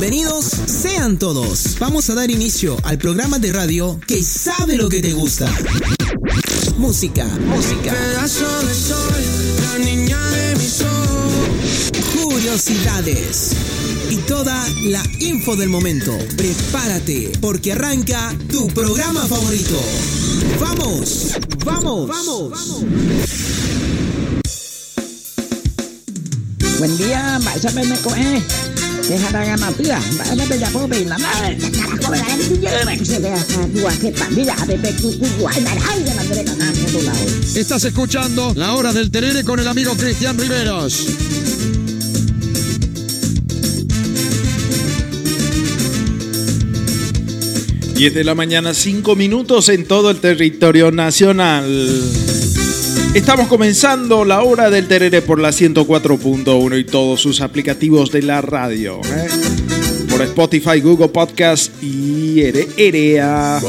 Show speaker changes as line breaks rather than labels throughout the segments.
Bienvenidos sean todos. Vamos a dar inicio al programa de radio que sabe lo que te gusta. Música, música. Curiosidades. Y toda la info del momento. Prepárate, porque arranca tu programa favorito. ¡Vamos! ¡Vamos! ¡Vamos!
Buen día, Mbak siapa yang dua kita dia ada beku kuku ada ada nak mereka nak satu laut.
Estás escuchando La Hora del Terere con el amigo Cristian Riveros.
Diez de la mañana, 5 minutos en todo el territorio nacional. Estamos comenzando la hora del terere por la 104.1 y todos sus aplicativos de la radio. ¿eh? Por Spotify, Google Podcast y Erea.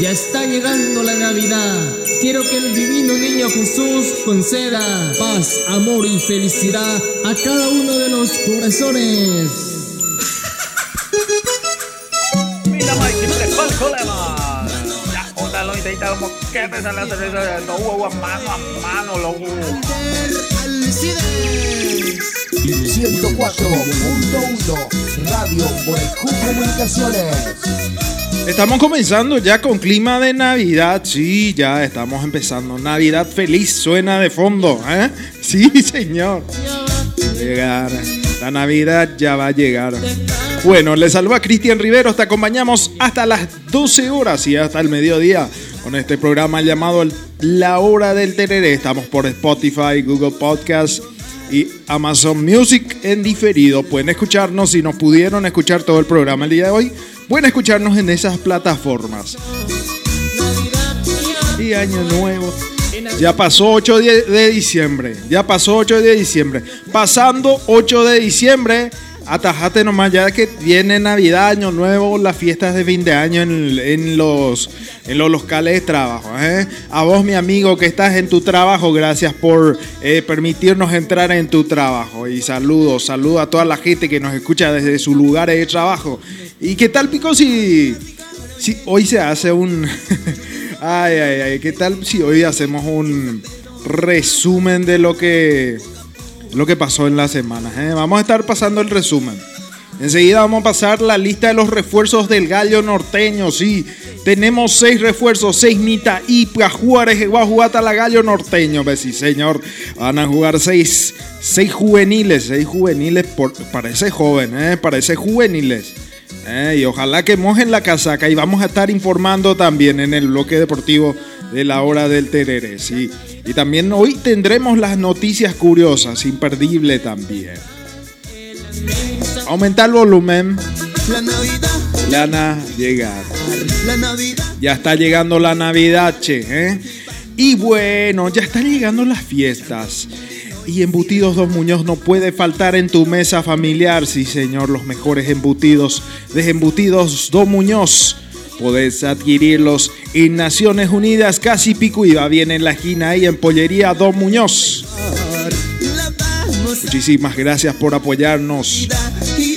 Ya está llegando la Navidad. Quiero que el divino niño Jesús conceda paz, amor y felicidad a cada uno de los corazones.
Como que te sale a hacer eso. No huevo a mano a mano, loco.
104.1 Radio Q Comunicaciones.
Estamos comenzando ya con clima de Navidad. Sí, ya estamos empezando. Navidad feliz suena de fondo. ¿eh? Sí, señor. Llegar. La Navidad ya va a llegar. Bueno, le saluda Cristian Riveros. Te acompañamos hasta las 12 horas y hasta el mediodía con este programa llamado La Hora del Tereré. Estamos por Spotify, Google Podcast y Amazon Music en diferido. Pueden escucharnos si nos pudieron escuchar todo el programa el día de hoy. Pueden escucharnos en esas plataformas. Y año nuevo. Ya pasó 8 de de diciembre. Ya pasó 8 de diciembre. Pasando 8 de diciembre. Atajate nomás ya que viene Navidad, Año Nuevo, las fiestas de fin de año en, los, en los locales de trabajo. ¿eh? A vos, mi amigo, que estás en tu trabajo, gracias por eh, permitirnos entrar en tu trabajo. Y saludos, saludos a toda la gente que nos escucha desde sus lugares de trabajo. ¿Y qué tal, Pico, si, si hoy se hace un... ay, ay, ay, ¿qué tal si hoy hacemos un resumen de lo que lo que pasó en la semana. ¿eh? Vamos a estar pasando el resumen. Enseguida vamos a pasar la lista de los refuerzos del gallo norteño. Sí, tenemos seis refuerzos, seis Nita y para jugar es- va a jugar hasta la gallo norteño. Pues sí, señor. Van a jugar seis, seis juveniles, seis juveniles. Por, parece joven, ¿eh? parece juveniles. ¿eh? Y ojalá que mojen la casaca. Y vamos a estar informando también en el bloque deportivo de la hora del tereré. Sí. Y también hoy tendremos las noticias curiosas, imperdible también. Aumentar el volumen. Lana llegar. Ya está llegando la Navidad, che. ¿eh? Y bueno, ya están llegando las fiestas. Y embutidos Don Muñoz no puede faltar en tu mesa familiar. Sí, señor, los mejores embutidos de embutidos Don Muñoz. Podés adquirirlos en Naciones Unidas, casi pico y va bien en la esquina ahí en Pollería Don Muñoz. Muchísimas gracias por apoyarnos.
y.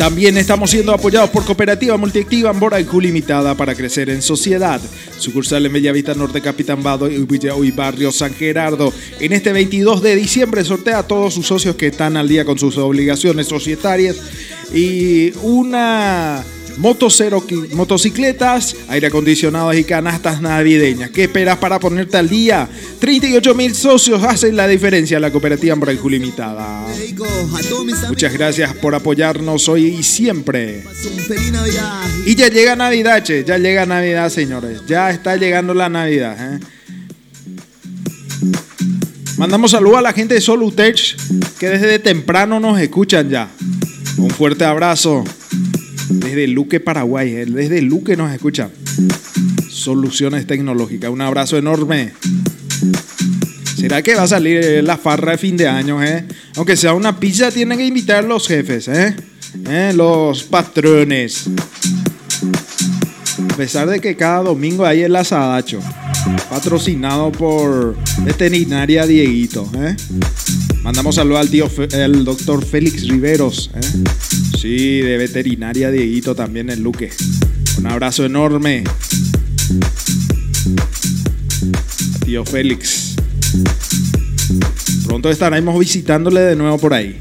También estamos siendo apoyados por Cooperativa Multiactiva Ambora y Q Limitada para crecer en sociedad. Sucursal en Bellavista Norte, Capitán Bado y y Barrio San Gerardo. En este 22 de diciembre sortea a todos sus socios que están al día con sus obligaciones societarias y una motocicletas, aire acondicionados y canastas navideñas. ¿Qué esperas para ponerte al día? 38 mil socios hacen la diferencia en la Cooperativa Q Limitada. Muchas gracias por apoyarnos hoy y siempre. Y ya llega Navidad, che, ya llega Navidad, señores. Ya está llegando la Navidad. ¿eh? Mandamos saludos a la gente de Solutech que desde temprano nos escuchan ya. Un fuerte abrazo desde Luque, Paraguay. Desde Luque nos escuchan. Soluciones tecnológicas. Un abrazo enorme. ¿Será que va a salir la farra de fin de año, eh? Aunque sea una pizza, tienen que invitar los jefes, eh? ¿Eh? Los patrones. A pesar de que cada domingo hay el asadacho. Patrocinado por veterinaria Dieguito, ¿eh? Mandamos saludos al tío, el doctor Félix Riveros. ¿eh? Sí, de veterinaria Dieguito también en Luque. Un abrazo enorme. Tío Félix. Pronto estaremos visitándole de nuevo por ahí.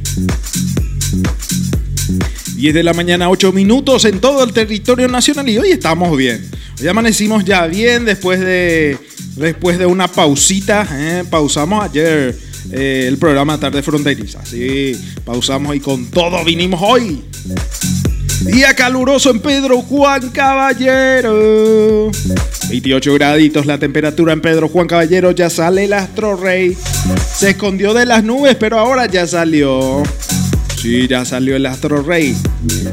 10 de la mañana, 8 minutos en todo el territorio nacional y hoy estamos bien. Hoy amanecimos ya bien después de, después de una pausita. ¿eh? Pausamos ayer eh, el programa Tarde Fronteriza. Sí, pausamos y con todo vinimos hoy. Día caluroso en Pedro Juan Caballero. 28 graditos la temperatura en Pedro Juan Caballero. Ya sale el astro rey. Se escondió de las nubes, pero ahora ya salió. Sí, ya salió el astro rey.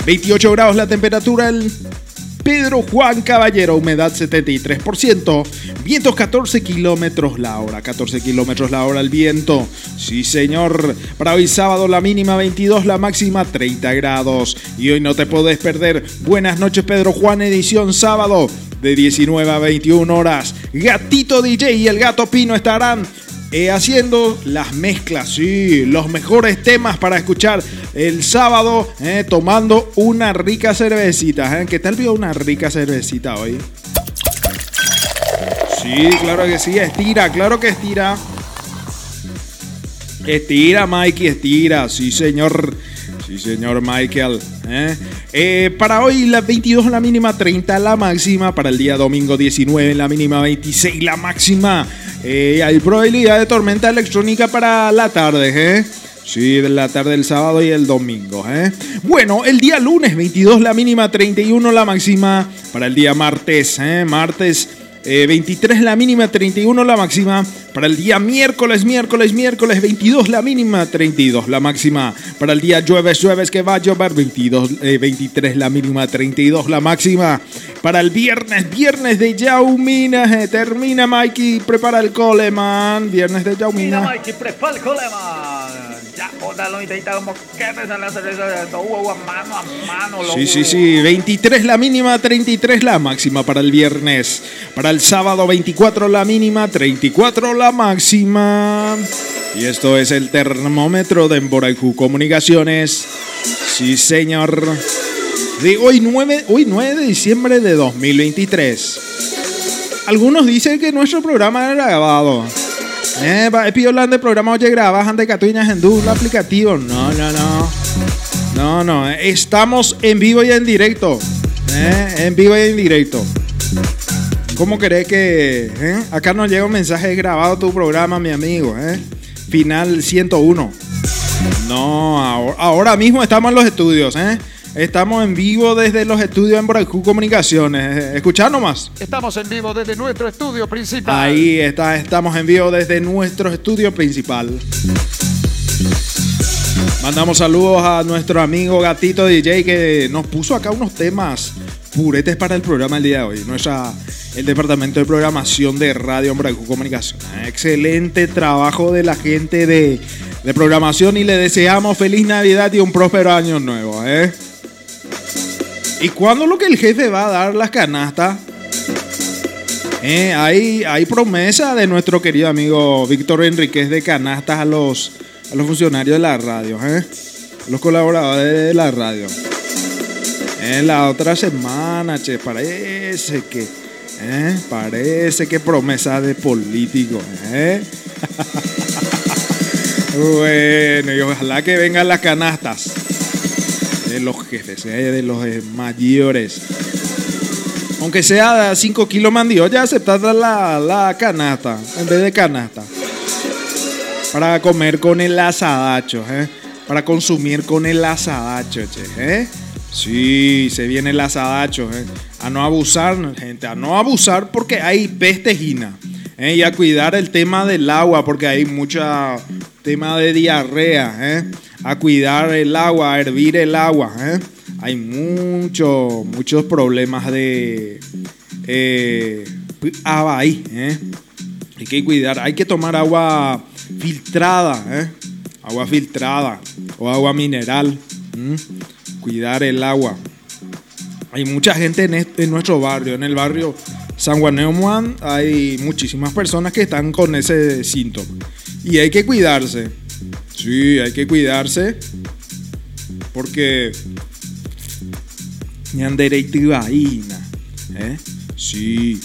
28 grados la temperatura en Pedro Juan Caballero, humedad 73%, vientos 14 kilómetros la hora, 14 kilómetros la hora el viento. Sí, señor. Para hoy sábado la mínima 22, la máxima 30 grados. Y hoy no te podés perder. Buenas noches, Pedro Juan, edición sábado de 19 a 21 horas. Gatito DJ y el gato Pino estarán eh, haciendo las mezclas, sí, los mejores temas para escuchar el sábado, eh, tomando una rica cervecita. ¿eh? ¿Qué tal vio una rica cervecita hoy? Sí, claro que sí, estira, claro que estira. Estira, Mikey, estira, sí, señor. Sí, señor Michael. para hoy la 22 la mínima, 30 la máxima. Para el día domingo 19 la mínima, 26 la máxima. Eh, hay probabilidad de tormenta electrónica para la tarde, ¿eh? Sí, de la tarde del sábado y el domingo, ¿eh? Bueno, el día lunes 22 la mínima, 31 la máxima. Para el día martes, ¿eh? Martes 23 eh, la mínima, 31 la máxima. Para el día miércoles, miércoles, miércoles, 22 la mínima, 32 la máxima. Para el día jueves, jueves que va a llover, 22, 23 eh, la mínima, 32 la máxima. Para el viernes, viernes de Yaumina, eh, termina Mikey, prepara el coleman. Viernes de Yaumina.
Mira Mikey, prepara el coleman. Ya, ódalo y te la cerveza de todo, mano a mano.
Sí, sí, sí, 23 la mínima, 33 la máxima para el viernes. Para el sábado, 24 la mínima, 34 la máxima. Y esto es el termómetro de Emboraiku Comunicaciones. Sí, señor. De hoy 9, hoy 9 de diciembre de 2023. Algunos dicen que nuestro programa era grabado. Eh, pido de programa oye grabas ante catuinas en el aplicativo. No, no, no. No, no. Estamos en vivo y en directo. Eh, en vivo y en directo. ¿Cómo querés que eh? acá nos llega un mensaje grabado tu programa, mi amigo? Eh? Final 101. No, ahora, mismo estamos en los estudios. ¿eh? Estamos en vivo desde los estudios en Boracú Comunicaciones. Escuchad nomás.
Estamos en vivo desde nuestro estudio principal.
Ahí está, estamos en vivo desde nuestro estudio principal. Mandamos saludos a nuestro amigo Gatito DJ que nos puso acá unos temas puretes para el programa el día de hoy. Nuestra el departamento de programación de Radio Ombracu Comunicación. Excelente trabajo de la gente de, programación y le deseamos feliz Navidad y un próspero año nuevo. ¿eh? ¿Y cuándo lo que el jefe va a dar las canastas? Eh, hay, hay promesa de nuestro querido amigo Víctor Enríquez de canastas a los, a los funcionarios de la radio, ¿eh? los colaboradores de la radio. En la otra semana, che, parece que ¿Eh? Parece que promesa de político. ¿eh? bueno, y ojalá que vengan las canastas de los jefes, ¿eh? de los mayores. Aunque sea 5 kilos mandiolla, aceptar la, la canasta en vez de canasta. Para comer con el asadacho, ¿eh? Para consumir con el asadacho, ¿eh? Sí, se viene el asadacho. ¿eh? A no abusar, gente, a no abusar porque hay pestejina. ¿eh? Y a cuidar el tema del agua porque hay mucho tema de diarrea. ¿eh? A cuidar el agua, a hervir el agua. ¿eh? Hay mucho, muchos problemas de eh, ahí. ¿eh? Hay que cuidar, hay que tomar agua filtrada. Agua filtrada o agua mineral cuidar el agua. Hay mucha gente en, nuestro barrio, en el barrio San Juan Neumann, hay muchísimas personas que están con ese síntoma. Y hay que cuidarse. Sí, hay que cuidarse. Porque. Ñandere y ¿Eh? Sí.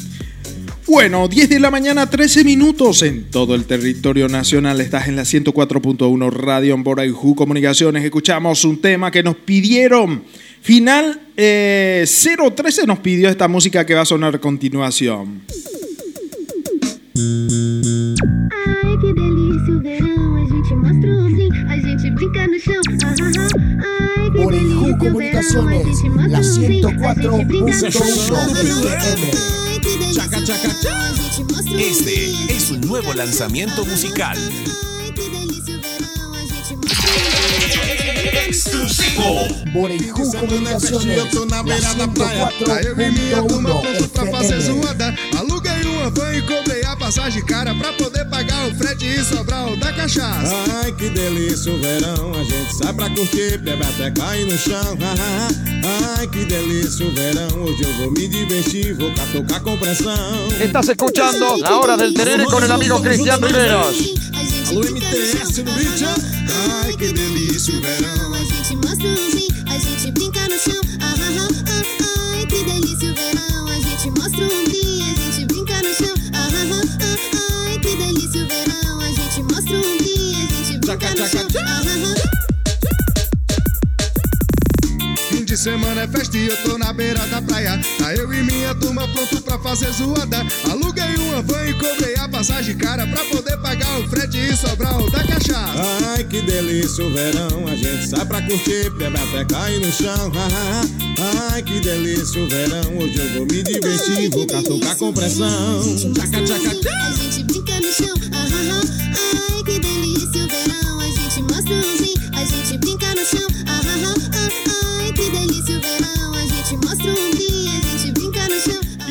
Bueno, 10 de la mañana, 13 minutos en todo el territorio nacional. Estás en la 104.1 Radio Ju Comunicaciones. Escuchamos un tema que nos pidieron. Final 013 nos pidió esta música que va a sonar a continuación. No chão.
Chaca, chaca, Este es un nuevo lanzamiento musical. Exclusivo.
Boreju Comunicaciones. Na van e cobrei a passagem cara pra poder pagar o frete e sobrar o da cachaça. Ai, que delícia o verão. A gente sai pra curtir, bebe até cair no chão. Ai, que delícia o verão. Hoje eu vou me divertir, vou catocar com pressão.
Estás escuchando La Hora del Terere con el amigo Cristian Riveros.
Alô, MTS no beat, Ai, que delícia o verão. A gente mostra um a gente brinca semana é festa e eu tô na beira da praia. Tá eu e minha turma pronto pra fazer zoada. Aluguei uma van e cobrei a passagem cara pra poder pagar o frete e sobrar o da cachaça. Ai, que delícia o verão. A gente sai pra curtir, bebe até cair no chão. Ai, que delícia o verão. Hoje eu vou me divertir, vou catucar com pressão. Tchaca, tchaca, tchaca. A gente brinca no chão. Ai, que delícia o verão. A gente mostra um a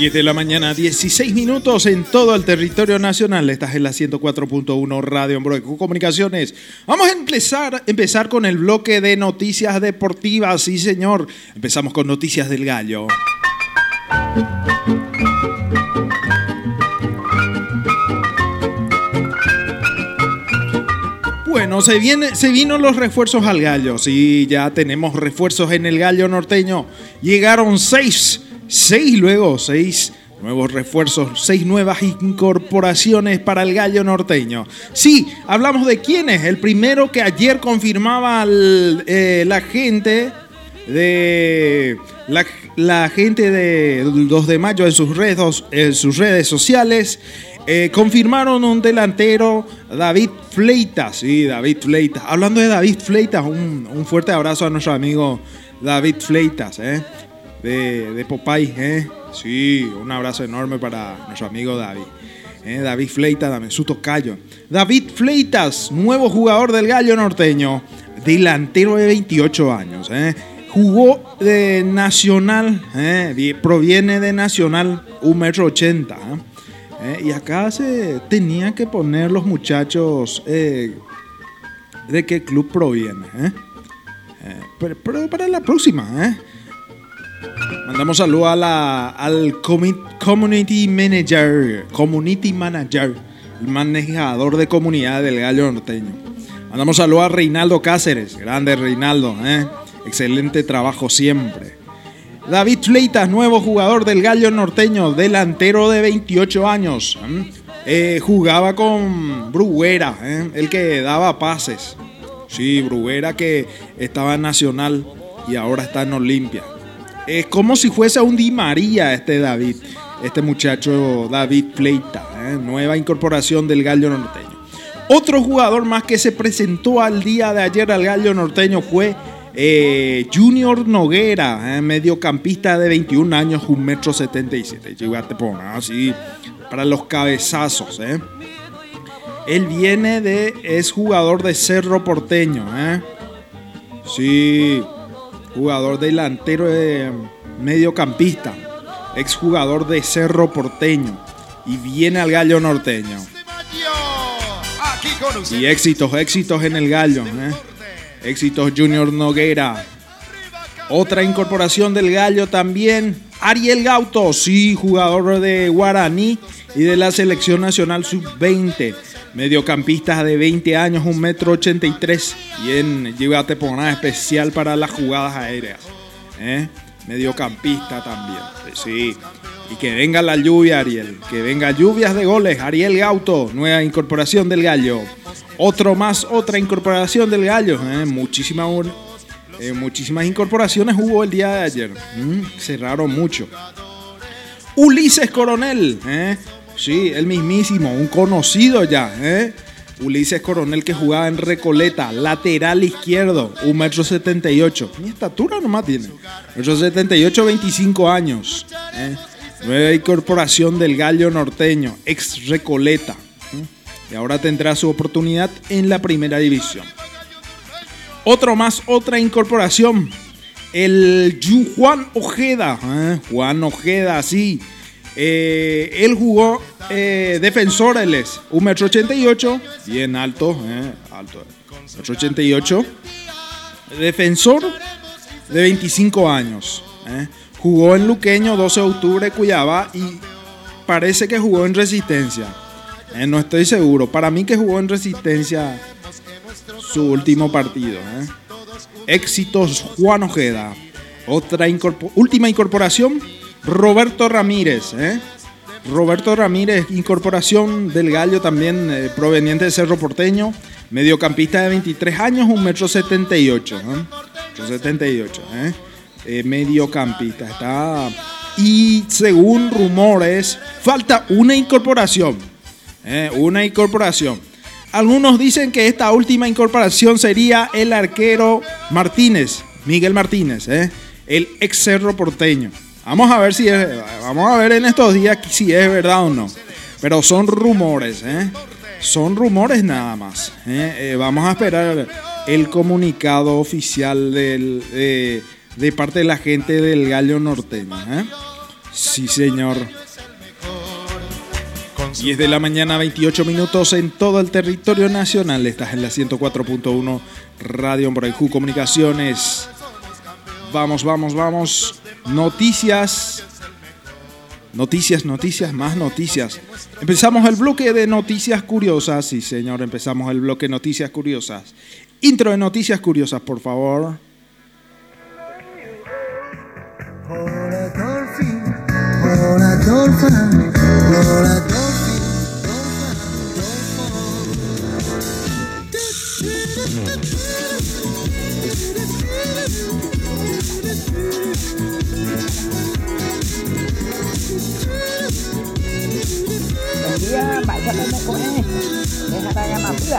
10 de la mañana, 16 minutos en todo el territorio nacional. Estás en la 104.1 Radio Embroico Comunicaciones. Vamos a empezar, empezar con el bloque de noticias deportivas. Sí, señor. Empezamos con noticias del gallo. Bueno, se, viene, se vino los refuerzos al gallo. Sí, ya tenemos refuerzos en el gallo norteño. Llegaron seis Seis luego, seis nuevos refuerzos, seis nuevas incorporaciones para el gallo norteño. Sí, hablamos de quiénes. El primero que ayer confirmaba eh, la gente de la, gente de 2 de mayo en sus redes, en sus redes sociales. Eh, confirmaron un delantero, David Fleitas. Sí, David Fleitas. Hablando de David Fleitas, un, un fuerte abrazo a nuestro amigo David Fleitas. ¿eh? De, de Popeye. ¿eh? Sí, un abrazo enorme para nuestro amigo David. ¿eh? David Fleitas, su tocayo. David Fleitas, nuevo jugador del Gallo Norteño, delantero de 28 años. ¿eh? Jugó de Nacional, ¿eh? proviene de Nacional, un metro ochenta. ¿eh? Y acá se tenía que poner los muchachos de qué club proviene. Pero, pero, para la próxima, ¿eh? Mandamos saludo a la, al Community Manager, Community Manager, el manejador de comunidad del Gallo Norteño. Mandamos saludo a Reinaldo Cáceres, grande Reinaldo, ¿eh? excelente trabajo siempre. David Fleitas, nuevo jugador del Gallo Norteño, delantero de 28 años. ¿eh? Eh, jugaba con Bruguera, el que daba pases. Sí, Bruguera que estaba en Nacional y ahora está en Olimpia. Es como si fuese un Di María este David, este muchacho David Fleita, ¿eh? nueva incorporación del Gallo Norteño. Otro jugador más que se presentó al día de ayer al Gallo Norteño fue eh, Junior Noguera, ¿eh? mediocampista de 21 años, 1,77 metro 77. así para los cabezazos. Él viene de, es jugador de Cerro Porteño. Sí, jugador delantero de mediocampista, exjugador de Cerro Porteño y viene al Gallo Norteño. Y éxitos, éxitos en el Gallo. ¿eh? Éxitos Junior Noguera. Otra incorporación del Gallo también. Ariel Gauto, sí, jugador de Guaraní y de la selección nacional sub-20. Mediocampistas de 20 años, 1,83 metro 83. Bien, llévate por una especial para las jugadas aéreas. ¿eh? Mediocampista también. Pues sí. Y que venga la lluvia, Ariel. Que venga lluvias de goles. Ariel Gauto, nueva incorporación del gallo. Otro más, otra incorporación del gallo. ¿eh? Muchísima, eh, muchísimas incorporaciones hubo el día de ayer. Cerraron mucho. Ulises Coronel. ¿eh? Sí, el mismísimo, un conocido ya. ¿eh? Ulises Coronel que jugaba en Recoleta, lateral izquierdo, 1,78 m. Mi estatura nomás tiene. 1,78 25 años. ¿eh? Nueva incorporación del Gallo Norteño, ex Recoleta. ¿eh? Y ahora tendrá su oportunidad en la primera división. Otro más, otra incorporación. El Juan Ojeda. ¿eh? Juan Ojeda, sí. Eh, él jugó eh, defensor, él es 1,88m, bien alto, eh, alto, 1,88m. Defensor de 25 años. Eh. Jugó en Luqueño 12 de octubre, Cuyaba, y parece que jugó en Resistencia. No estoy seguro. Para mí que jugó en Resistencia su último partido. Éxitos Juan Ojeda. Otra última incorporación, Roberto Ramírez. ¿eh? Roberto Ramírez, incorporación del Gallo también eh, proveniente de Cerro Porteño. Mediocampista de 23 años, 1,78 m. ¿eh? 78, ¿eh? Eh, mediocampista. Está. Y según rumores, falta una incorporación. ¿eh? Una incorporación. Algunos dicen que esta última incorporación sería el arquero Martínez, Miguel Martínez, el ex Cerro Porteño. Vamos a ver si es, vamos a ver en estos días si es verdad o no. Pero son rumores, ¿eh? Son rumores nada más. ¿eh? Eh, vamos a esperar el comunicado oficial del, de, parte de la gente del Gallo Norteño. ¿eh? Sí, señor. 10 de la mañana, 28 minutos en todo el territorio nacional. Estás en la 104.1 Radio Moraijú Comunicaciones. Vamos, vamos, vamos. Noticias. Noticias, noticias, más noticias. Empezamos el bloque de noticias curiosas. Sí, señor, empezamos el bloque de noticias curiosas. Intro de noticias curiosas, por favor.
dia à, bạn cho em một cái để hai tay làm bữa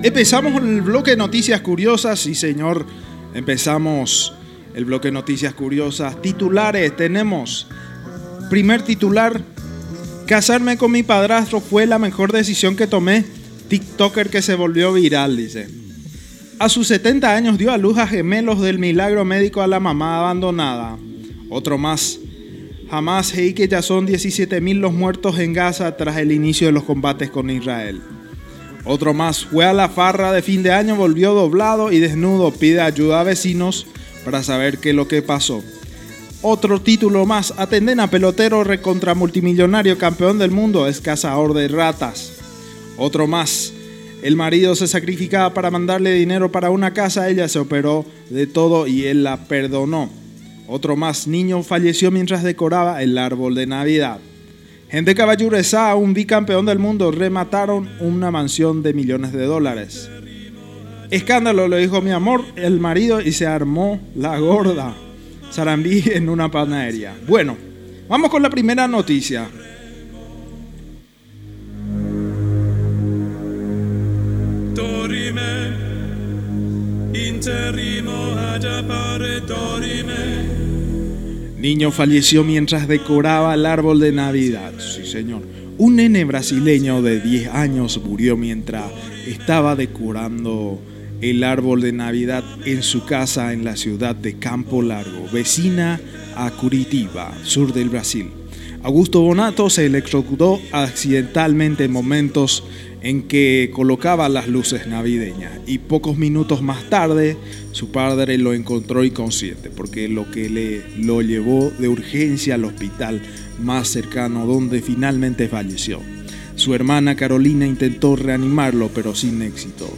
Empezamos el bloque de noticias curiosas, sí señor. Empezamos el bloque de noticias curiosas. Titulares tenemos. Primer titular. Casarme con mi padrastro fue la mejor decisión que tomé. TikToker que se volvió viral, dice. A sus 70 años dio a luz a gemelos del milagro médico a la mamá abandonada. Otro más. Jamás y que ya son 17.000 los muertos en Gaza tras el inicio de los combates con Israel. Otro más. Fue a la farra de fin de año, volvió doblado y desnudo. Pide ayuda a vecinos para saber qué es lo que pasó. Otro título más, Atenden a pelotero recontra multimillonario campeón del mundo, es cazador de ratas. Otro más, el marido se sacrificaba para mandarle dinero para una casa, ella se operó de todo y él la perdonó. Otro más, niño falleció mientras decoraba el árbol de Navidad. Gente Caballurezá, un bicampeón del mundo, remataron una mansión de millones de dólares. Escándalo, lo dijo mi amor, el marido, y se armó la gorda. Sarambí en una panadería. Bueno, vamos con la primera noticia.
Interrimo.
Niño falleció mientras decoraba el árbol de Navidad. Sí, señor. Un nene brasileño de 10 años murió mientras estaba decorando el árbol de Navidad en su casa en la ciudad de Campo Largo, vecina a Curitiba, sur del Brasil. Augusto Bonato se electrocutó accidentalmente en momentos en que colocaba las luces navideñas y pocos minutos más tarde su padre lo encontró inconsciente porque lo que le lo llevó de urgencia al hospital más cercano donde finalmente falleció. Su hermana Carolina intentó reanimarlo pero sin éxito.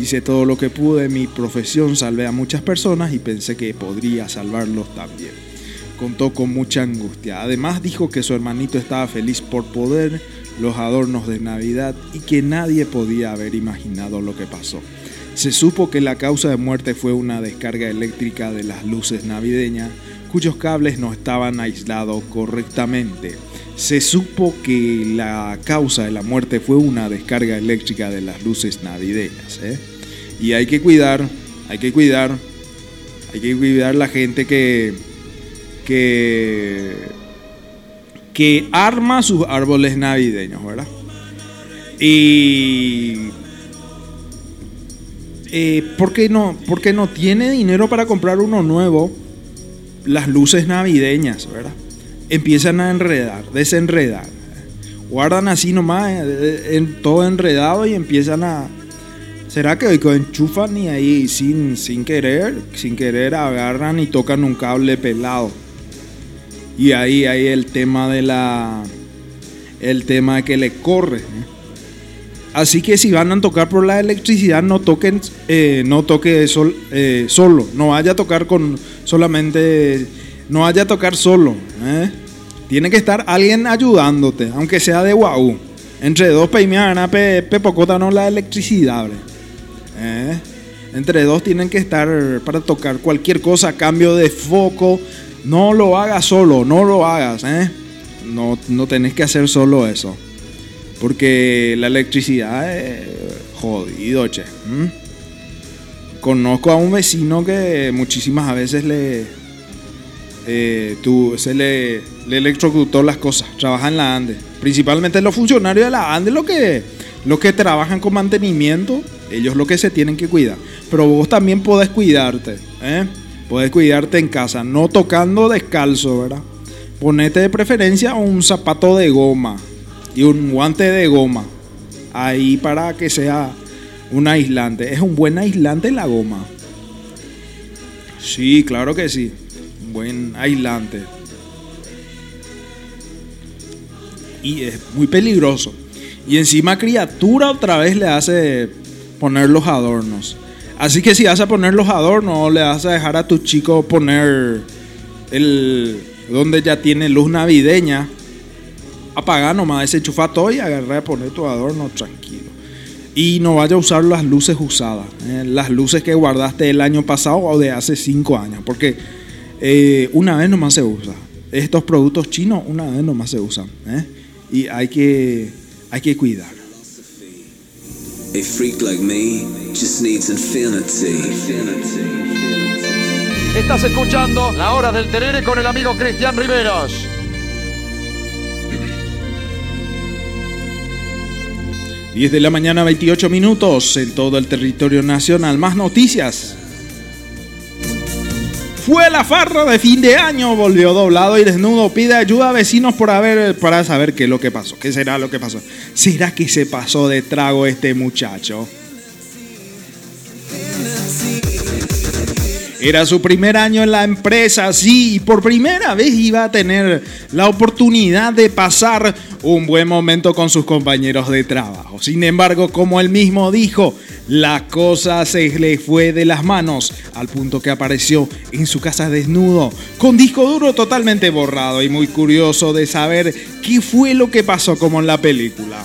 Hice todo lo que pude, mi profesión salvé a muchas personas y pensé que podría salvarlos también. Contó con mucha angustia. Además dijo que su hermanito estaba feliz por poder los adornos de Navidad y que nadie podía haber imaginado lo que pasó. Se supo que la causa de muerte fue una descarga eléctrica de las luces navideñas cuyos cables no estaban aislados correctamente. Se supo que la causa de la muerte fue una descarga eléctrica de las luces navideñas. ¿eh? Y hay que cuidar, hay que cuidar, hay que cuidar la gente que, que, que arma sus árboles navideños, ¿verdad? Y eh, ¿por, qué no, porque no tiene dinero para comprar uno nuevo, las luces navideñas, ¿verdad? Empiezan a enredar, desenredar. Guardan así nomás, eh, en, todo enredado y empiezan a... ¿Será que enchufan y ahí sin, sin querer, sin querer agarran y tocan un cable pelado? Y ahí hay el tema de la... El tema que le corre. ¿eh? Así que si van a tocar por la electricidad, no toquen, eh, no toque eh, solo, no vaya a tocar con solamente, no vaya a tocar solo. Tiene que estar alguien ayudándote, aunque sea de guau. Entre dos peimiana, pe, pepocota no la electricidad. Entre dos tienen que estar para tocar cualquier cosa, cambio de foco. No lo hagas solo, no lo hagas. ¿eh? No, no tenés que hacer solo eso. Porque la electricidad es jodido, che. Conozco a un vecino que muchísimas veces le, eh, tú, se le, le, electrocutó las cosas. Trabaja en la ANDE. Principalmente los funcionarios de la ANDE, los que, los que trabajan con mantenimiento, ellos lo que se tienen que cuidar. Pero vos también podés cuidarte. ¿eh? Podés cuidarte en casa, no tocando descalzo, ¿verdad? Ponete de preferencia un zapato de goma y un guante de goma ahí para que sea un aislante. Es un buen aislante la goma. Sí, claro que sí. Un buen aislante. Y es muy peligroso. Y encima criatura otra vez le hace poner los adornos. Así que si vas a poner los adornos, le vas a dejar a tu chico poner el donde ya tiene luz navideña apagar nomás ese todo y agarrar a poner tu adorno tranquilo. Y no vaya a usar las luces usadas, eh, las luces que guardaste el año pasado o de hace cinco años, porque eh, una vez nomás se usa. Estos productos chinos una vez nomás se usan. Eh, y hay que, hay que cuidar.
A freak like me just needs infinity.
Estás escuchando La Hora del Tenere con el amigo Cristian Riveros.
10 de la mañana, 28 minutos en todo el territorio nacional. Más noticias. Fue la farra de fin de año, volvió doblado y desnudo. Pide ayuda a vecinos por para saber qué es lo que pasó. ¿Qué será lo que pasó? ¿Será que se pasó de trago este muchacho? Era su primer año en la empresa, sí, y por primera vez iba a tener la oportunidad de pasar un buen momento con sus compañeros de trabajo. Sin embargo, como él mismo dijo, la cosa se le fue de las manos al punto que apareció en su casa desnudo, con disco duro totalmente borrado y muy curioso de saber qué fue lo que pasó como en la película.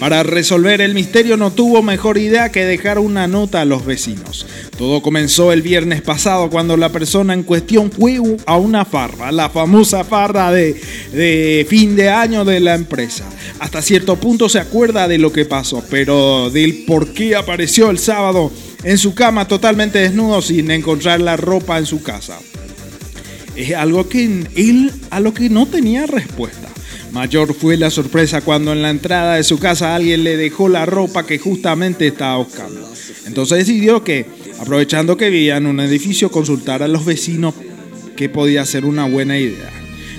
Para resolver el misterio no tuvo mejor idea que dejar una nota a los vecinos. Todo comenzó el viernes pasado cuando la persona en cuestión fue a una farra, la famosa farra de, fin de año de la empresa. Hasta cierto punto se acuerda de lo que pasó, pero del por qué apareció el sábado en su cama totalmente desnudo sin encontrar la ropa en su casa. Es algo que él a lo que no tenía respuesta. Mayor fue la sorpresa cuando en la entrada de su casa alguien le dejó la ropa que justamente estaba buscando. Entonces decidió que, aprovechando que vivía en un edificio, consultar a los vecinos que podía ser una buena idea.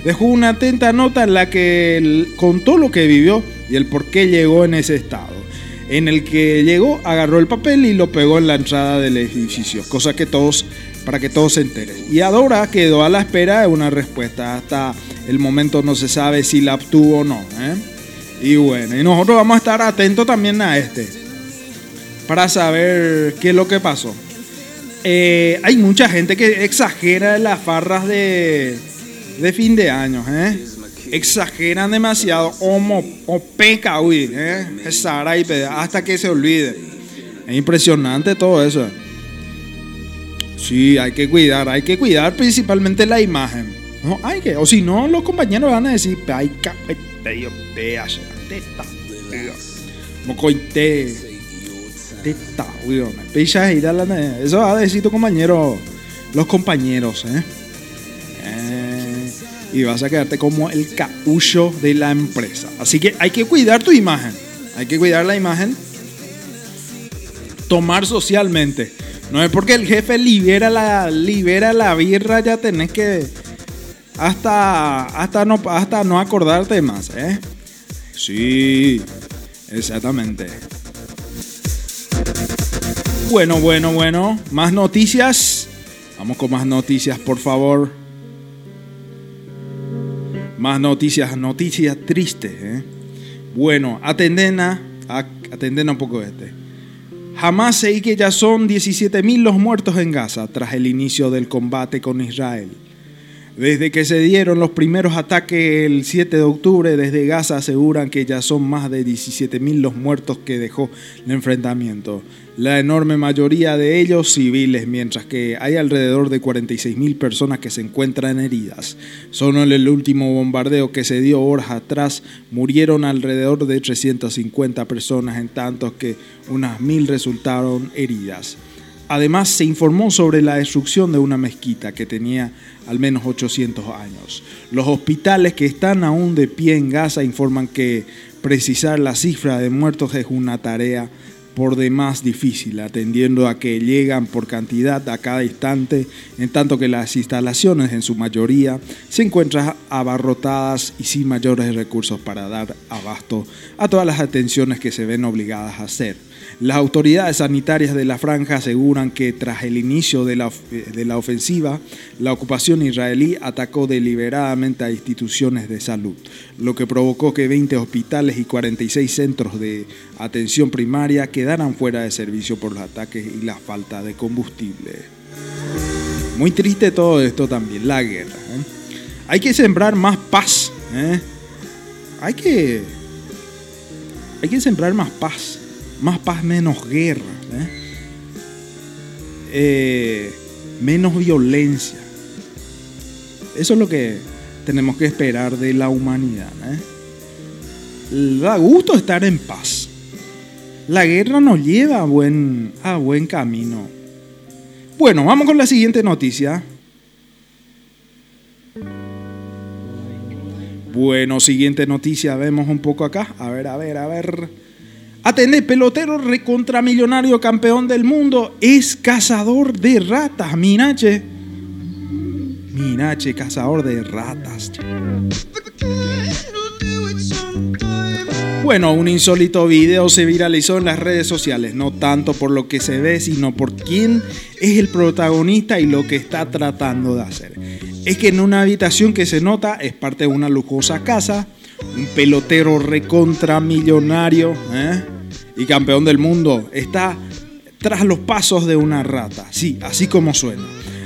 Dejó una atenta nota en la que contó lo que vivió y el por qué llegó en ese estado. En el que llegó, agarró el papel y lo pegó en la entrada del edificio, cosa que todos, para que todos se enteren. Y Adora quedó a la espera de una respuesta. Hasta el momento no se sabe si la obtuvo o no. ¿eh? Y bueno, y nosotros vamos a estar atentos también a este, para saber qué es lo que pasó. Eh, hay mucha gente que exagera las farras de, de fin de año, ¿eh? Exageran demasiado, homo, o peca, uy, ¿eh? Hasta que se olvide. Es impresionante todo eso. Sí, hay que cuidar, hay que cuidar principalmente la imagen. No, hay que, o si no, los compañeros van a decir, ay, capete, yo, pea, teta, pea, mocoite, teta, weón, picha, y dale, eso va a decir tu compañero, los compañeros, ¿eh? Eh, y vas a quedarte como el caullo de la empresa. Así que hay que cuidar tu imagen. Hay que cuidar la imagen. Tomar socialmente. No es porque el jefe libera la, libera la birra, ya tenés que. Hasta, hasta, no, hasta no acordarte más, ¿eh? Sí, exactamente. Bueno, bueno, bueno. Más noticias. Vamos con más noticias, por favor. Más noticias, noticias tristes. ¿eh? Bueno, atenden a, a- atenden a un poco este. Jamás sé que ya son 17.000 los muertos en Gaza tras el inicio del combate con Israel. Desde que se dieron los primeros ataques el 7 de octubre desde Gaza aseguran que ya son más de 17.000 los muertos que dejó el enfrentamiento. La enorme mayoría de ellos civiles, mientras que hay alrededor de 46.000 personas que se encuentran heridas. Solo en el último bombardeo que se dio horas atrás murieron alrededor de 350 personas, en tanto que unas 1.000 resultaron heridas. Además, se informó sobre la destrucción de una mezquita que tenía al menos 800 años. Los hospitales que están aún de pie en Gaza informan que precisar la cifra de muertos es una tarea por demás difícil, atendiendo a que llegan por cantidad a cada instante, en tanto que las instalaciones en su mayoría se encuentran abarrotadas y sin mayores recursos para dar abasto a todas las atenciones que se ven obligadas a hacer. Las autoridades sanitarias de la franja aseguran que tras el inicio de la, de la ofensiva, la ocupación israelí atacó deliberadamente a instituciones de salud, lo que provocó que 20 hospitales y 46 centros de atención primaria quedaran fuera de servicio por los ataques y la falta de combustible. Muy triste todo esto también, la guerra. ¿eh? Hay que sembrar más paz. ¿eh? Hay que hay que sembrar más paz. Más paz, menos guerra. ¿eh? Eh, menos violencia. Eso es lo que tenemos que esperar de la humanidad. ¿eh? Da gusto estar en paz. La guerra nos lleva a buen, a buen camino. Bueno, vamos con la siguiente noticia. Bueno, siguiente noticia, vemos un poco acá. A ver, a ver, a ver. Atende, pelotero recontramillonario campeón del mundo es cazador de ratas. Minache. Minache, cazador de ratas. Bueno, un insólito video se viralizó en las redes sociales, no tanto por lo que se ve, sino por quién es el protagonista y lo que está tratando de hacer. Es que en una habitación que se nota es parte de una lujosa casa, un pelotero recontramillonario ¿eh? y campeón del mundo está tras los pasos de una rata, sí, así como suena.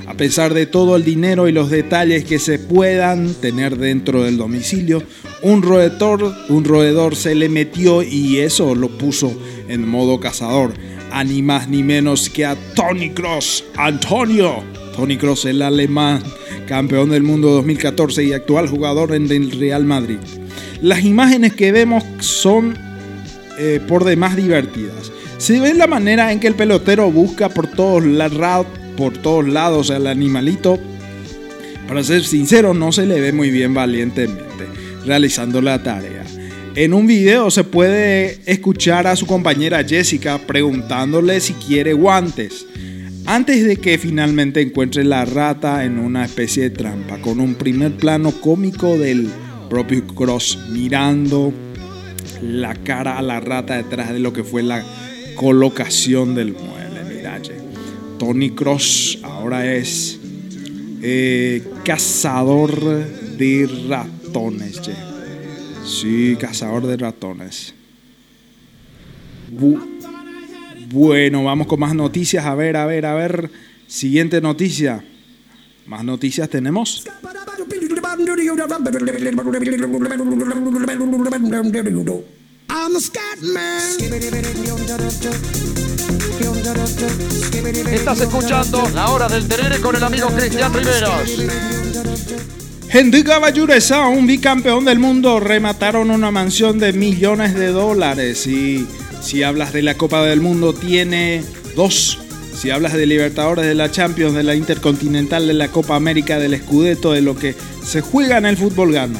A pesar de todo el dinero y los detalles que se puedan tener dentro del domicilio, un roedor, un roedor se le metió y eso lo puso en modo cazador. A ni más ni menos que a Tony Cross, Antonio. Tony Cross, el alemán, campeón del mundo 2014 y actual jugador en el Real Madrid. Las imágenes que vemos son eh, por demás divertidas. Se ve la manera en que el pelotero busca por todos, la- por todos lados al animalito. Para ser sincero, no se le ve muy bien valientemente realizando la tarea. En un video se puede escuchar a su compañera Jessica preguntándole si quiere guantes. Antes de que finalmente encuentre la rata en una especie de trampa, con un primer plano cómico del propio Cross mirando la cara a la rata detrás de lo que fue la colocación del mueble. Mirache. Tony Cross ahora es eh, cazador de ratones. Sí, cazador de ratones. Bu- bueno, vamos con más noticias. A ver, a ver, a ver. Siguiente noticia. Más noticias tenemos.
Estás escuchando La Hora del Terere con el amigo Cristian Riveros.
Henry Caballureza, un bicampeón del mundo, remataron una mansión de millones de dólares. Y si hablas de la Copa del Mundo, tiene dos. Si hablas de Libertadores, de la Champions, de la Intercontinental, de la Copa América, del Scudetto, de lo que se juega en el fútbol gana.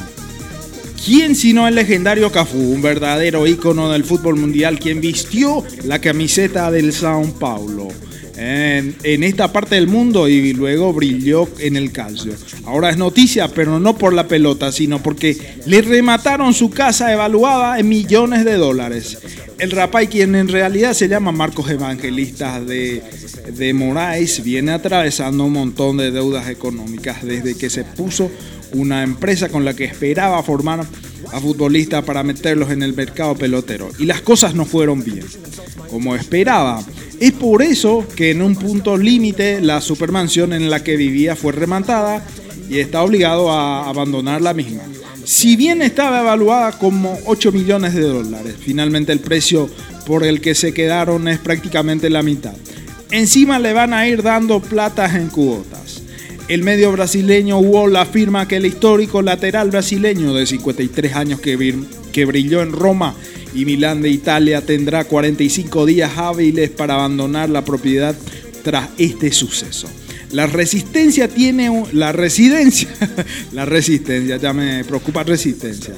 ¿Quién sino el legendario Cafú, un verdadero ícono del fútbol mundial, quien vistió la camiseta del Sao Paulo en, esta parte del mundo y luego brilló en el calcio? Ahora es noticia, pero no por la pelota, sino porque le remataron su casa evaluada en millones de dólares. El rapay, quien en realidad se llama Marcos Evangelista de, de Moraes, viene atravesando un montón de deudas económicas desde que se puso una empresa con la que esperaba formar a futbolistas para meterlos en el mercado pelotero. Y las cosas no fueron bien, como esperaba. Es por eso que en un punto límite la supermansión en la que vivía fue rematada y está obligado a abandonar la misma. Si bien estaba evaluada como 8 millones de dólares, finalmente el precio por el que se quedaron es prácticamente la mitad. Encima le van a ir dando platas en cuotas. El medio brasileño Wall afirma que el histórico lateral brasileño de 53 años que, brilló en Roma y Milán de Italia tendrá 45 días hábiles para abandonar la propiedad tras este suceso. La resistencia tiene la residencia, la resistencia, ya me preocupa resistencia.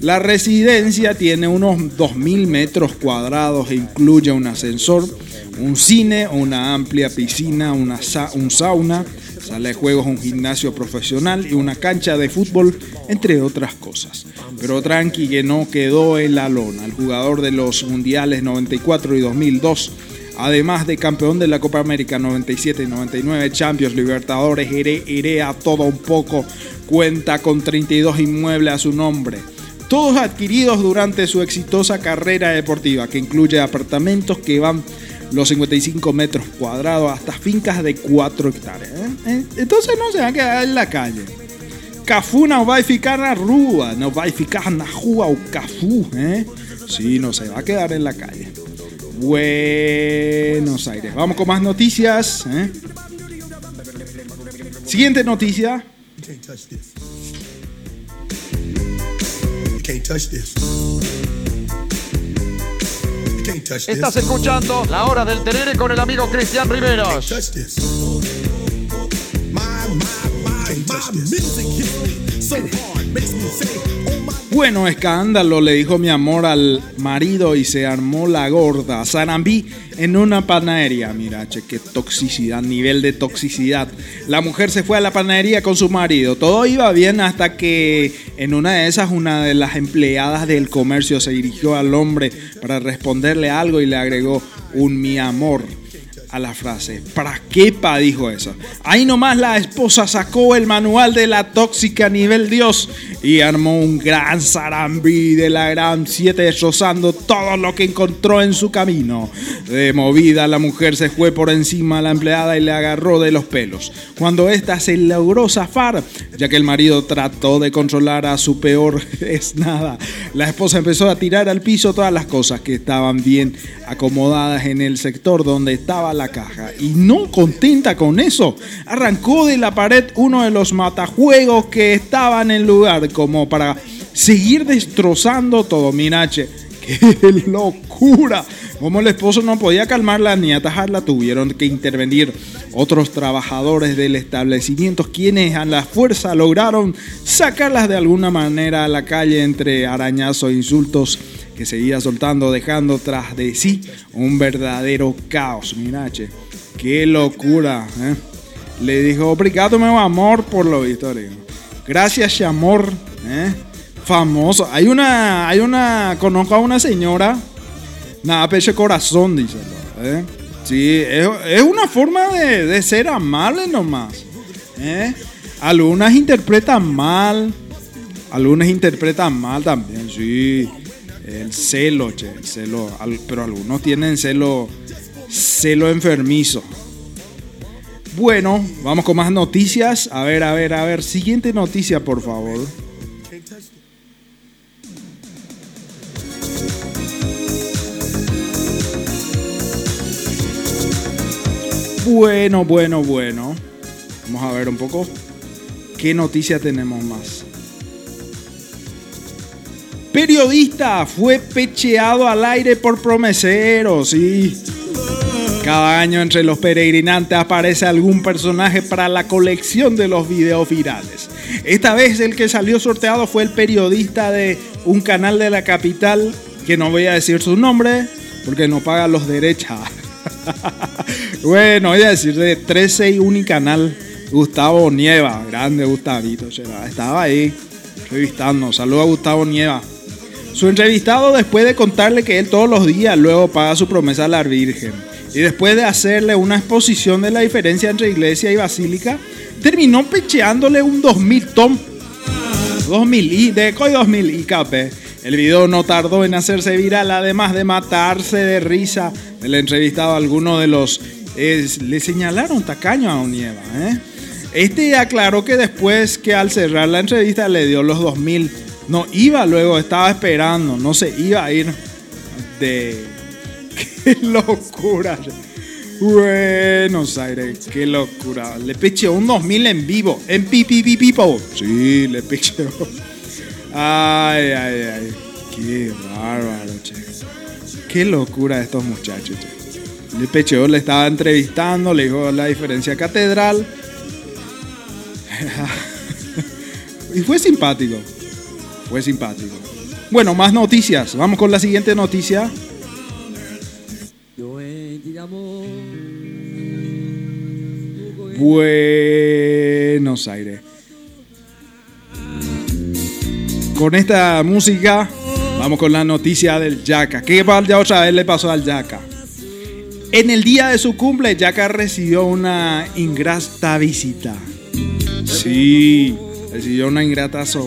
La residencia tiene unos 2.000 metros cuadrados e incluye un ascensor, un cine, una amplia piscina, una sa- un sauna, sala de juegos, un gimnasio profesional y una cancha de fútbol, entre otras cosas. Pero tranqui que no quedó en la lona. El jugador de los mundiales 94 y 2002 Además de campeón de la Copa América 97 y 99, Champions, Libertadores, Ere- Irea, todo un poco, cuenta con 32 inmuebles a su nombre. Todos adquiridos durante su exitosa carrera deportiva, que incluye apartamentos que van los 55 metros cuadrados hasta fincas de 4 hectáreas. ¿eh? ¿Eh? Entonces no se va a quedar en la calle. Cafú no va a ficar na rúa, no va a ficar na rúa o Cafú, ¿eh? Sí, no se va a quedar en la calle. Buenos Aires. Vamos con más noticias. ¿eh? Siguiente noticia.
Estás escuchando La Hora del Terere con el amigo Cristian Riveros.
Bueno, escándalo, le dijo mi amor al marido y se armó la gorda. Sarambí en una panadería. Mira, che, qué toxicidad, nivel de toxicidad. La mujer se fue a la panadería con su marido. Todo iba bien hasta que en una de esas una de las empleadas del comercio se dirigió al hombre para responderle algo y le agregó un mi amor a la frase. ¿Para qué pa? dijo eso. Ahí nomás la esposa sacó el manual de la tóxica nivel Dios y armó un gran zarambí de la gran 7 destrozando todo lo que encontró en su camino. De movida la mujer se fue por encima a la empleada y le agarró de los pelos. Cuando ésta se logró zafar, ya que el marido trató de controlar a su peor es nada, la esposa empezó a tirar al piso todas las cosas que estaban bien acomodadas en el sector donde estaba la caja. Y no contenta con eso, arrancó de la pared uno de los matajuegos que estaban en lugar como para seguir destrozando todo. Mirache, qué locura. Como el esposo no podía calmarla ni atajarla, tuvieron que intervenir otros trabajadores del establecimiento quienes a la fuerza lograron sacarlas de alguna manera a la calle entre arañazos e insultos que seguía soltando, dejando tras de sí un verdadero caos. Mirache, qué locura. ¿eh? Le dijo, obrigado meu amor por lo visto. Gracias, amor. ¿eh? Famoso. Hay una, hay una, conozco a una señora, nada, peche corazón, dice. ¿eh? Sí, es, es una forma de, de ser amable nomás. ¿eh? Algunas interpretan mal, algunas interpretan mal también, sí. El celo, che, el celo, pero algunos tienen celo, celo enfermizo. Bueno, vamos con más noticias. A ver, a ver, a ver. Siguiente noticia, por favor. Bueno, bueno, bueno. Vamos a ver un poco qué noticia tenemos más. Periodista fue pecheado al aire por promeseros, sí. Cada año entre los peregrinantes aparece algún personaje para la colección de los videos virales. Esta vez el que salió sorteado fue el periodista de un canal de la capital, que no voy a decir su nombre, porque no paga los derechos. bueno, voy a decir de 13 y Unicanal, Gustavo Nieva, grande Gustavito, estaba ahí entrevistando. Saludos a Gustavo Nieva. Su entrevistado, después de contarle que él todos los días luego paga su promesa a la Virgen, y después de hacerle una exposición de la diferencia entre iglesia y basílica, terminó pecheándole un 2000 tom. 2000 y de COI 2000 IKP. El video no tardó en hacerse viral, además de matarse de risa del entrevistado. Algunos de los eh, le señalaron tacaño a Unieva. ¿eh? Este aclaró que después que al cerrar la entrevista le dio los 2000. No iba luego, estaba esperando, no se iba a ir de. ¡Qué locura! Buenos Aires, qué locura. Le pecheó un 2000 en vivo, en pipi pipo. Sí, le pecheó. Ay, ay, ay. Qué bárbaro, che. Qué locura estos muchachos, che. Le pecheó, le estaba entrevistando, le dijo la diferencia catedral. y fue simpático. Fue simpático. Bueno, más noticias. Vamos con la siguiente noticia. Buenos Aires. Con esta música vamos con la noticia del Yaka. ¿Qué ya otra vez le pasó al Yaka? En el día de su cumple, Yaka recibió una ingrata visita. Sí, recibió una ingrata so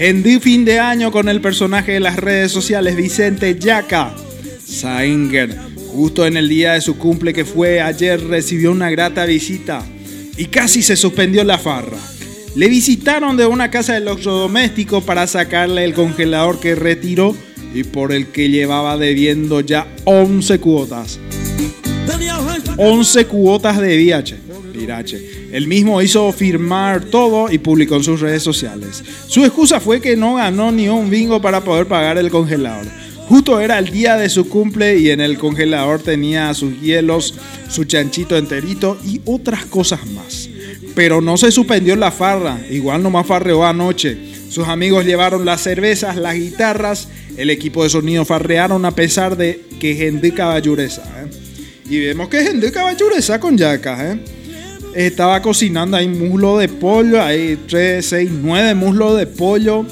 en fin de año con el personaje de las redes sociales Vicente Yaka Sainger. Justo en el día de su cumple que fue ayer recibió una grata visita y casi se suspendió la farra. Le visitaron de una casa de electrodoméstico para sacarle el congelador que retiró y por el que llevaba debiendo ya 11 cuotas. 11 cuotas de VIH. Mirache. El mismo hizo firmar todo y publicó en sus redes sociales. Su excusa fue que no ganó ni un bingo para poder pagar el congelador. Justo era el día de su cumple y en el congelador tenía sus hielos, su chanchito enterito y otras cosas más. Pero no se suspendió la farra, igual nomás farreó anoche. Sus amigos llevaron las cervezas, las guitarras, el equipo de sonido farrearon a pesar de que gente caballureza. ¿eh? Y vemos que gente caballureza con yacas. ¿eh? Estaba cocinando ahí muslo de pollo, ahí 3, 6, 9 muslos de pollo,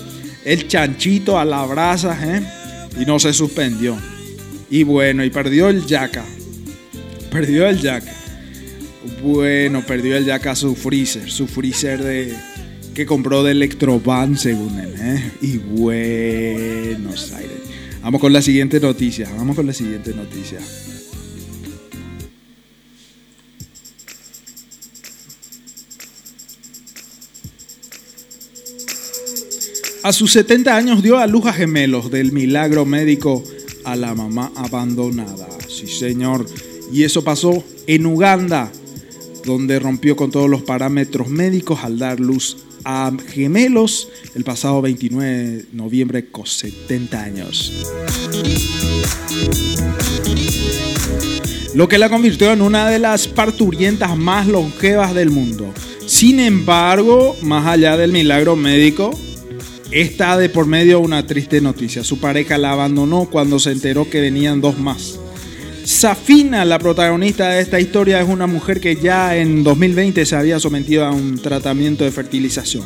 el chanchito a la brasa, ¿eh? y no se suspendió. Y bueno, y perdió el yaca. Perdió el yaca. Bueno, perdió el yaca su freezer, su freezer de que compró de Electroban según él, ¿eh? Y Buenos Aires. Vamos con la siguiente noticia, vamos con la siguiente noticia. A sus 70 años dio a luz a gemelos del milagro médico a la mamá abandonada. Sí, señor. Y eso pasó en Uganda, donde rompió con todos los parámetros médicos al dar luz a gemelos el pasado 29 de noviembre con 70 años. lo que la convirtió en una de las parturientas más longevas del mundo. Sin embargo, más allá del milagro médico, está de por medio una triste noticia. Su pareja la abandonó cuando se enteró que venían dos más. Safina, la protagonista de esta historia, es una mujer que ya en 2020 se había sometido a un tratamiento de fertilización.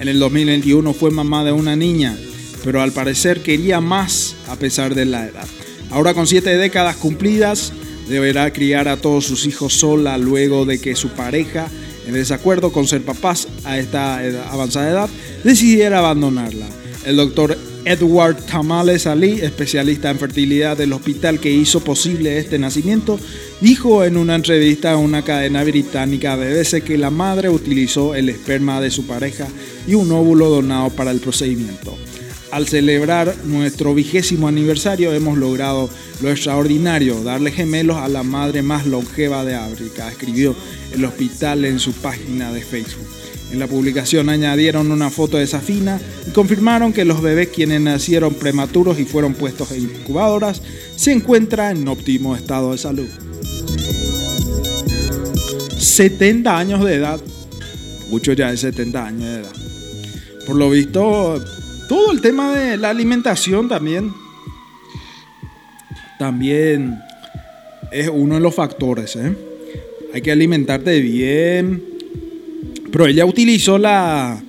En el 2021 fue mamá de una niña, pero al parecer quería más a pesar de la edad. Ahora con siete décadas cumplidas, deberá criar a todos sus hijos sola luego de que su pareja, en desacuerdo con ser papás a esta avanzada edad, decidiera abandonarla. El doctor Edward Tamales Ali, especialista en fertilidad del hospital que hizo posible este nacimiento, dijo en una entrevista a una cadena británica BBC que la madre utilizó el esperma de su pareja y un óvulo donado para el procedimiento. Al celebrar nuestro vigésimo aniversario hemos logrado lo extraordinario, darle gemelos a la madre más longeva de África, escribió el hospital en su página de Facebook. En la publicación añadieron una foto de Safina y confirmaron que los bebés quienes nacieron prematuros y fueron puestos en incubadoras se encuentran en óptimo estado de salud. 70 años de edad, mucho ya de 70 años de edad. Por lo visto, todo el tema de la alimentación también, también es uno de los factores. ¿eh? Hay que alimentarte bien. Pero ella utilizó la,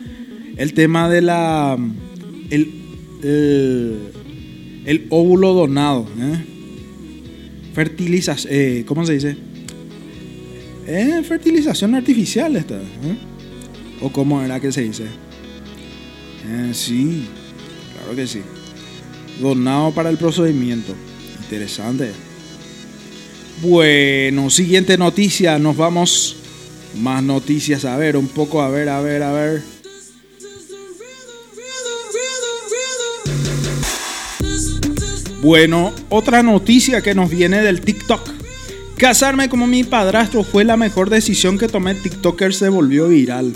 el tema de la, el, el, óvulo donado. ¿eh? Fertilizas, eh, ¿cómo se dice? Eh, fertilización artificial esta. ¿eh? ¿O cómo era que se dice? Eh, sí, claro que sí. Donado para el procedimiento. Interesante. Bueno, siguiente noticia. Nos vamos. Más noticias. A ver, un poco. A ver, a ver, a ver. Bueno, otra noticia que nos viene del TikTok. Casarme como mi padrastro fue la mejor decisión que tomé. TikToker se volvió viral.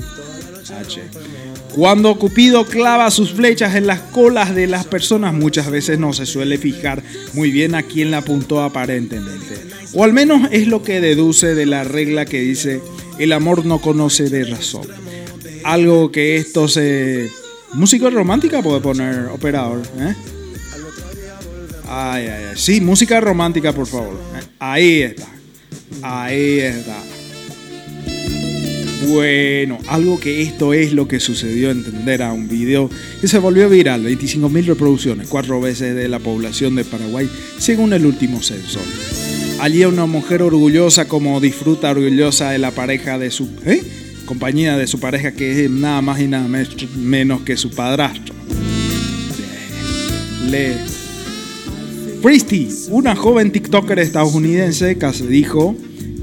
H. Cuando Cupido clava sus flechas en las colas de las personas, muchas veces no se suele fijar muy bien a quién la apuntó aparentemente. O al menos es lo que deduce de la regla que dice, el amor no conoce de razón. Algo que esto se... Música romántica puede poner operador. ¿eh? Ay, ay, ay. Sí, música romántica, por favor. Ahí está. Ahí está. Bueno, algo que esto es lo que sucedió entender a un video que se volvió viral, 25 mil reproducciones, cuatro veces de la población de Paraguay, según el último censo. Allí una mujer orgullosa como disfruta orgullosa de la pareja de su ¿eh? compañía de su pareja que es nada más y nada menos que su padrastro. Le Christy, una joven TikToker estadounidense, dijo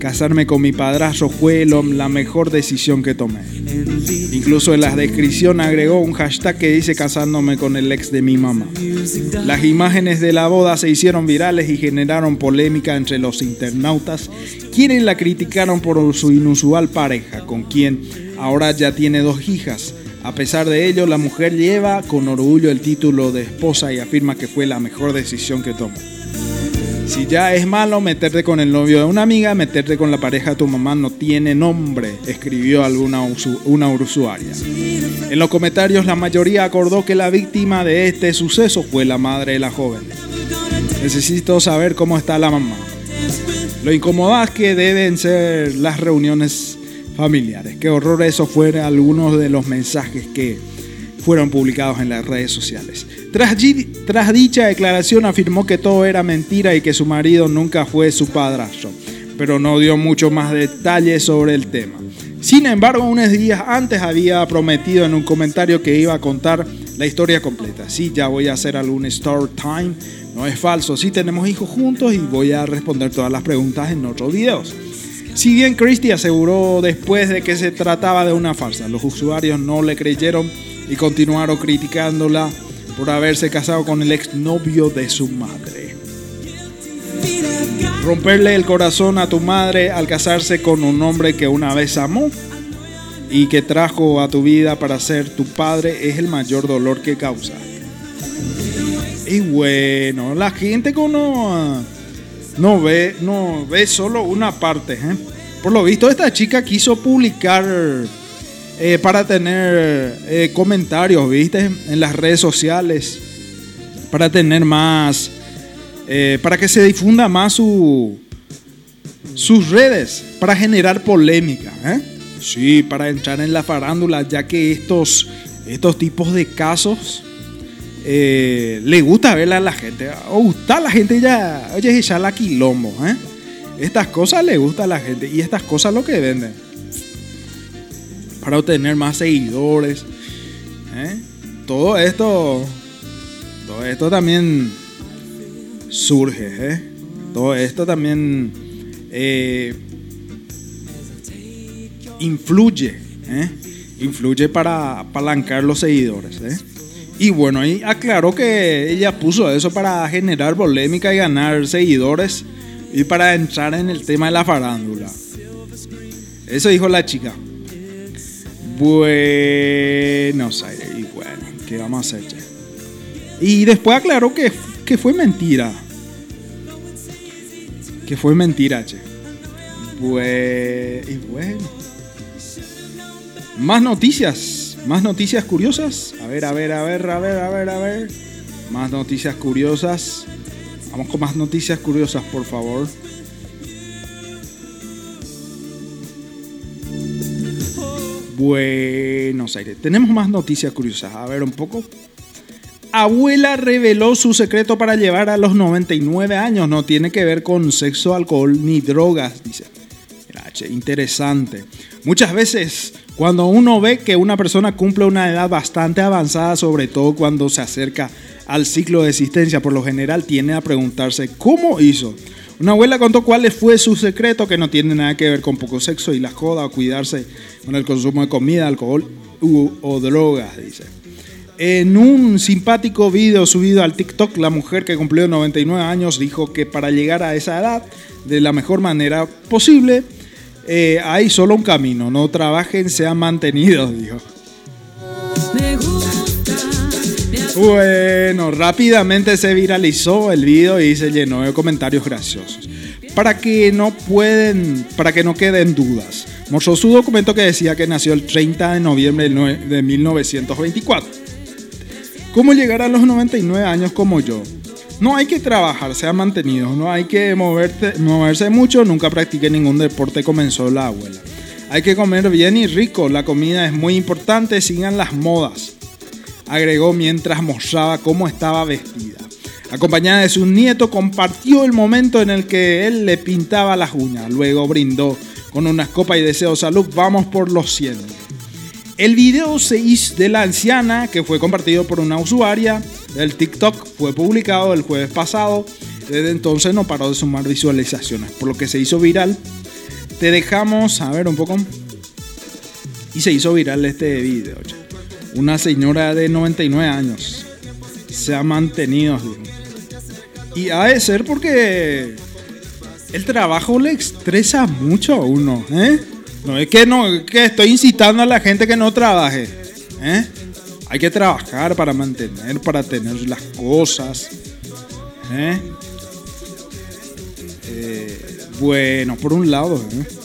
Casarme con mi padrastro fue la mejor decisión que tomé. Incluso en la descripción agregó un hashtag que dice casándome con el ex de mi mamá. Las imágenes de la boda se hicieron virales y generaron polémica entre los internautas, quienes la criticaron por su inusual pareja, con quien ahora ya tiene dos hijas. A pesar de ello, la mujer lleva con orgullo el título de esposa y afirma que fue la mejor decisión que tomó. Ya es malo meterte con el novio de una amiga, meterte con la pareja de tu mamá no tiene nombre, escribió alguna una usuaria. En los comentarios la mayoría acordó que la víctima de este suceso fue la madre de la joven. Necesito saber cómo está la mamá. Lo incómodas que deben ser las reuniones familiares. Qué horror eso fuera algunos de los mensajes que fueron publicados en las redes sociales. Tras, dicha declaración afirmó que todo era mentira y que su marido nunca fue su padrastro, pero no dio mucho más detalles sobre el tema. Sin embargo, unos días antes había prometido en un comentario que iba a contar la historia completa. Sí, ya voy a hacer algún story time, no es falso, sí tenemos hijos juntos y voy a responder todas las preguntas en otros videos. Si bien Christie aseguró después de que se trataba de una farsa, los usuarios no le creyeron y continuaron criticándola por haberse casado con el exnovio de su madre. Romperle el corazón a tu madre al casarse con un hombre que una vez amó y que trajo a tu vida para ser tu padre es el mayor dolor que causa. Y bueno, la gente como no ve, no ve solo una parte. ¿eh? Por lo visto, esta chica quiso publicar eh, para tener eh, comentarios, ¿viste? En las redes sociales, para tener más, eh, para que se difunda más su, sus redes, para generar polémica. Sí, para entrar en la farándula, ya que estos, estos tipos de casos le gusta verla a la gente. O gusta la gente ya, oye, ya la quilombo. Estas cosas le gusta a la gente y estas cosas lo que venden. Para obtener más seguidores. ¿eh? Todo esto, todo esto también surge. ¿eh? Todo esto también eh, influye. Influye para apalancar los seguidores. Y bueno, ahí aclaró que ella puso eso para generar polémica y ganar seguidores y para entrar en el tema de la farándula. Eso dijo la chica. Buenos Aires. Y bueno, ¿qué vamos a hacer? Y después aclaró que, que fue mentira. Que fue mentira, che. Bue- y bueno. Más noticias. Más noticias curiosas. A ver, a ver, a ver, a ver, a ver, a ver. Más noticias curiosas. Vamos con más noticias curiosas, por favor. Buenos Aires. Tenemos más noticias curiosas. A ver un poco. Abuela reveló su secreto para llevar a los 99 años. No tiene que ver con sexo, alcohol ni drogas, dice. Interesante. Muchas veces cuando uno ve que una persona cumple una edad bastante avanzada, sobre todo cuando se acerca al ciclo de existencia, por lo general tiene a preguntarse cómo hizo. Una abuela contó cuál fue su secreto que no tiene nada que ver con poco sexo y la joda o cuidarse con el consumo de comida, alcohol o drogas, dice. En un simpático video subido al TikTok, la mujer que cumplió 99 años dijo que para llegar a esa edad de la mejor manera posible, eh, hay solo un camino, no trabajen, sean mantenidos, dijo. Bueno, rápidamente se viralizó el video y se llenó de comentarios graciosos. Para que no pueden, para que no queden dudas, mostró su documento que decía que nació el 30 de noviembre de 1924. ¿Cómo llegar a los 99 años como yo? No hay que trabajar, sean mantenidos, no hay que moverte- moverse mucho, nunca practiqué ningún deporte, comenzó la abuela. Hay que comer bien y rico, la comida es muy importante, sigan las modas agregó mientras mostraba cómo estaba vestida. Acompañada de su nieto, compartió el momento en el que él le pintaba las uñas. Luego brindó con unas copas y deseo salud. Vamos por los 100. El video se hizo de la anciana, que fue compartido por una usuaria del TikTok, fue publicado el jueves pasado. Desde entonces no paró de sumar visualizaciones, por lo que se hizo viral. Te dejamos a ver un poco. Y se hizo viral este video. che. Una señora de 99 años se ha mantenido. Y ha de ser porque el trabajo le estresa mucho a uno. ¿eh? No es que, no, que estoy incitando a la gente que no trabaje. ¿eh? Hay que trabajar para mantener, para tener las cosas. ¿eh? Eh, bueno, por un lado. ¿eh?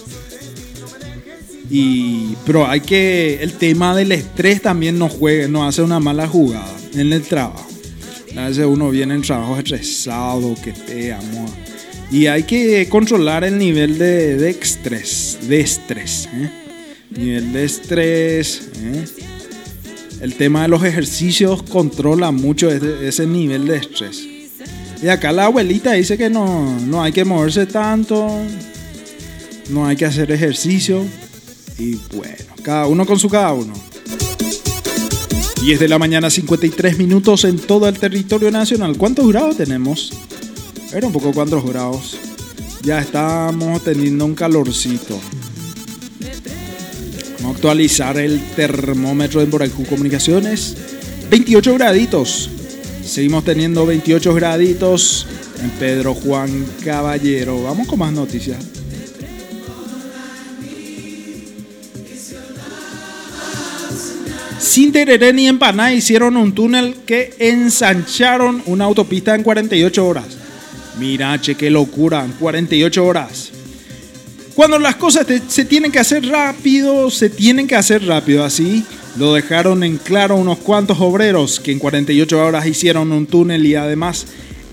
Y, pero hay que. El tema del estrés también nos juega, nos hace una mala jugada en el trabajo. A veces uno viene en trabajo estresado, que te amo. Y hay que controlar el nivel de, de estrés. De estrés. ¿eh? Nivel de estrés. ¿eh? El tema de los ejercicios controla mucho ese, ese nivel de estrés. Y acá la abuelita dice que no, no hay que moverse tanto. No hay que hacer ejercicio. Y bueno, cada uno con su cada uno. 10 de la mañana, 53 minutos en todo el territorio nacional. ¿Cuántos grados tenemos? A ver un poco cuántos grados. Ya estamos teniendo un calorcito. Vamos a actualizar el termómetro en Boracú Comunicaciones. 28 graditos. Seguimos teniendo 28 graditos en Pedro Juan Caballero. Vamos con más noticias. Sin tereré ni empaná hicieron un túnel que ensancharon una autopista en 48 horas. Mira, che, qué locura, en 48 horas. Cuando las cosas se tienen que hacer rápido, se tienen que hacer rápido. Así lo dejaron en claro unos cuantos obreros que en 48 horas hicieron un túnel y además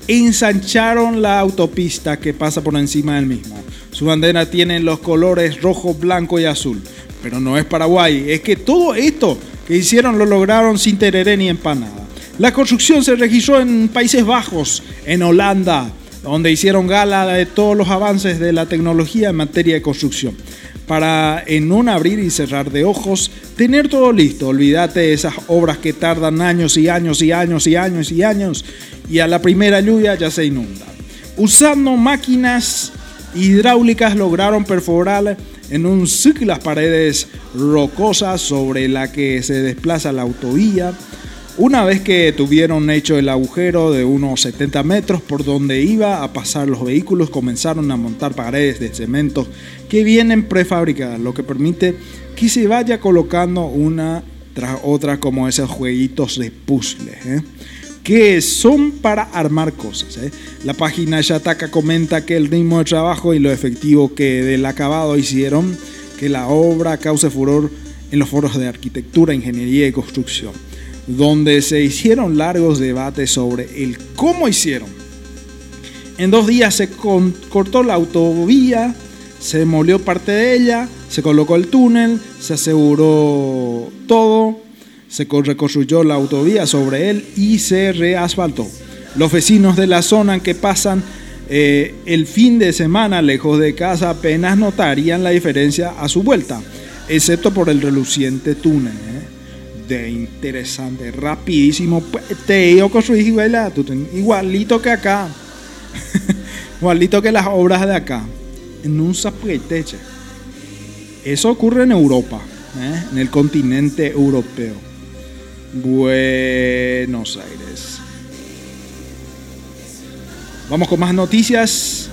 ensancharon la autopista que pasa por encima del mismo. Su bandera tiene los colores rojo, blanco y azul. Pero no es Paraguay, es que todo esto que hicieron lo lograron sin tereré ni empanada. La construcción se registró en Países Bajos, en Holanda, donde hicieron gala de todos los avances de la tecnología en materia de construcción. Para en un abrir y cerrar de ojos, tener todo listo. Olvídate de esas obras que tardan años y años y años y años y años y a la primera lluvia ya se inunda. Usando máquinas hidráulicas lograron perforar en un ciclo las paredes rocosas sobre la que se desplaza la autovía. Una vez que tuvieron hecho el agujero de unos 70 metros por donde iba a pasar los vehículos, comenzaron a montar paredes de cemento que vienen prefabricadas, lo que permite que se vaya colocando una tras otra como esos jueguitos de puzzle, ¿eh? Que son para armar cosas. ¿eh? La página Yataka comenta que el ritmo de trabajo y lo efectivo que del acabado hicieron que la obra cause furor en los foros de arquitectura, ingeniería y construcción donde se hicieron largos debates sobre el cómo hicieron. En dos días se cortó la autovía, se demolió parte de ella, se colocó el túnel, se aseguró todo, se co- reconstruyó la autovía sobre él y se reasfaltó. Los vecinos de la zona que pasan eh, el fin de semana lejos de casa apenas notarían la diferencia a su vuelta, excepto por el reluciente túnel. ¿eh? de interesante, rapidísimo. Pues, Te digo construir igualito que acá. igualito que las obras de acá. En un. Eso ocurre en Europa, ¿eh? en el continente europeo. Buenos Aires. Vamos con más noticias.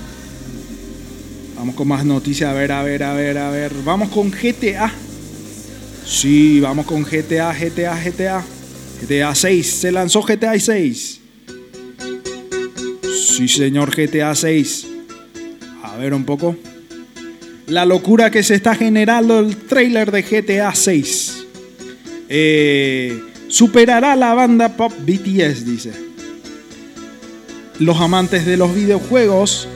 Vamos con más noticias. A ver, a ver, a ver, a ver. Vamos con GTA. Sí, vamos con GTA, GTA, GTA. GTA 6. Se lanzó GTA 6. Sí, señor, GTA 6. A ver un poco. La locura que se está generando el trailer de GTA 6. Eh, superará la banda pop BTS, dice. Los amantes de los videojuegos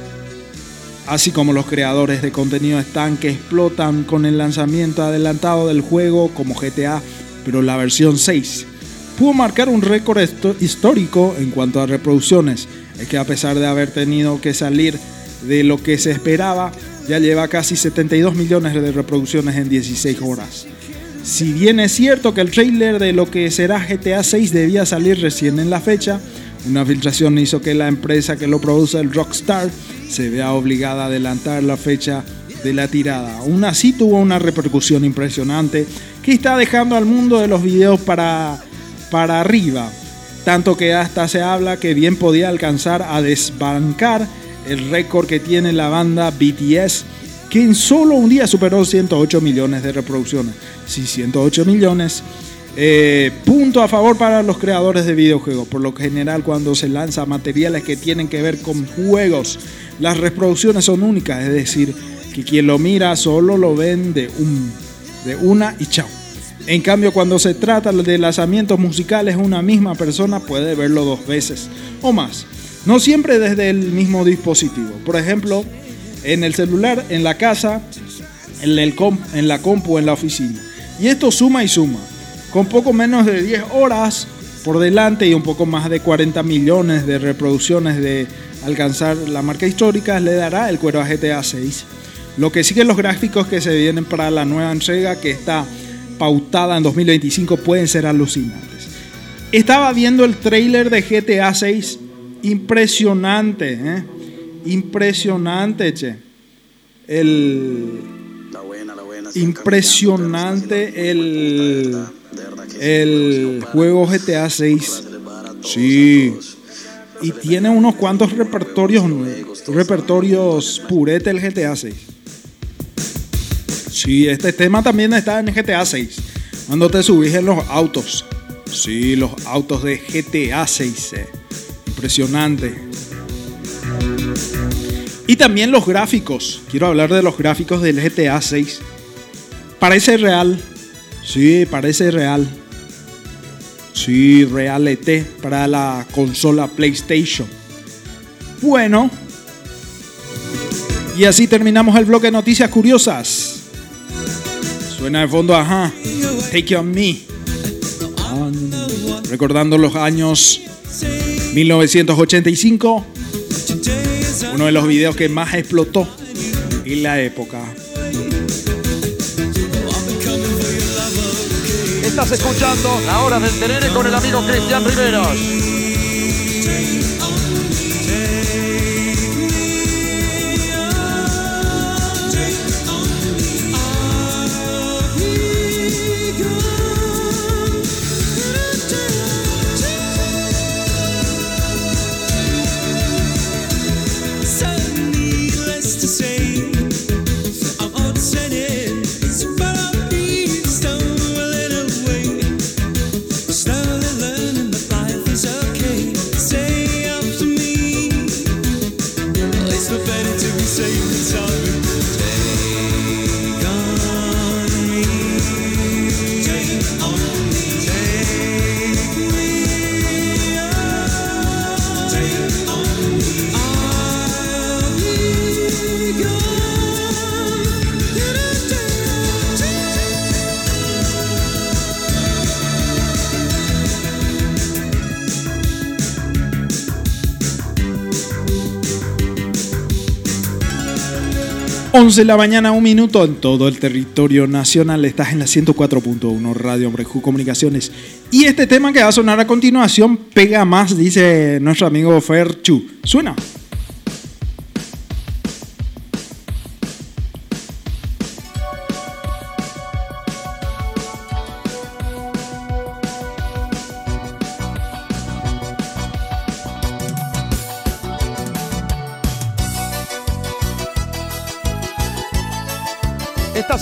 así como los creadores de contenido están que explotan con el lanzamiento adelantado del juego como GTA, pero la versión 6 pudo marcar un récord histórico en cuanto a reproducciones. Es que a pesar de haber tenido que salir de lo que se esperaba, ya lleva casi 72 millones de reproducciones en 16 horas. Si bien es cierto que el trailer de lo que será GTA 6 debía salir recién en la fecha, una filtración hizo que la empresa que lo produce, el Rockstar, se vea obligada a adelantar la fecha de la tirada. Aún así tuvo una repercusión impresionante que está dejando al mundo de los videos para, para arriba. Tanto que hasta se habla que bien podía alcanzar a desbancar el récord que tiene la banda BTS, que en solo un día superó 108 millones de reproducciones. Sí, 108 millones. Eh, punto a favor para los creadores de videojuegos. Por lo general, cuando se lanza materiales que tienen que ver con juegos, las reproducciones son únicas. Es decir, que quien lo mira solo lo ven de, un, de una y chao. En cambio, cuando se trata de lanzamientos musicales, una misma persona puede verlo dos veces o más. No siempre desde el mismo dispositivo. Por ejemplo, en el celular, en la casa, en, el comp- en la compu, en la oficina. Y esto suma y suma. Con poco menos de 10 horas por delante y un poco más de 40 millones de reproducciones de alcanzar la marca histórica, le dará el cuero a GTA 6. Lo que siguen los gráficos que se vienen para la nueva entrega que está pautada en 2025 pueden ser alucinantes. Estaba viendo el trailer de GTA 6, impresionante, ¿eh? Impresionante, che. El impresionante el el juego GTA 6. Sí. Y tiene unos cuantos repertorios repertorios purete el GTA 6. Sí, este tema también está en GTA 6. Cuando te subís en los autos. Sí, los autos de GTA 6. eh. Impresionante. Y también los gráficos. Quiero hablar de los gráficos del GTA 6. Parece real. Sí, parece real. Sí, realete para la consola PlayStation. Bueno. Y así terminamos el bloque de noticias curiosas. Suena de fondo, ajá. Take It On Me. Recordando los años 1985. Uno de los videos que más explotó en la época.
Estás escuchando La Hora del Tenere con el amigo Cristian Riveros.
11 de la mañana, un minuto en todo el territorio nacional. Estás en la 104.1 Radio Hombrejú Comunicaciones. Y este tema que va a sonar a continuación pega más, dice nuestro amigo Ferchu. Suena.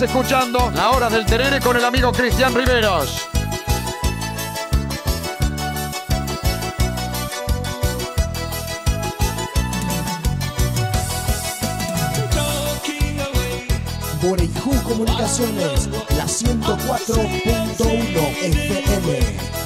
Escuchando La Hora del Tenere con el amigo Cristian Riveros.
Borejú Comunicaciones, la 104.1 FM.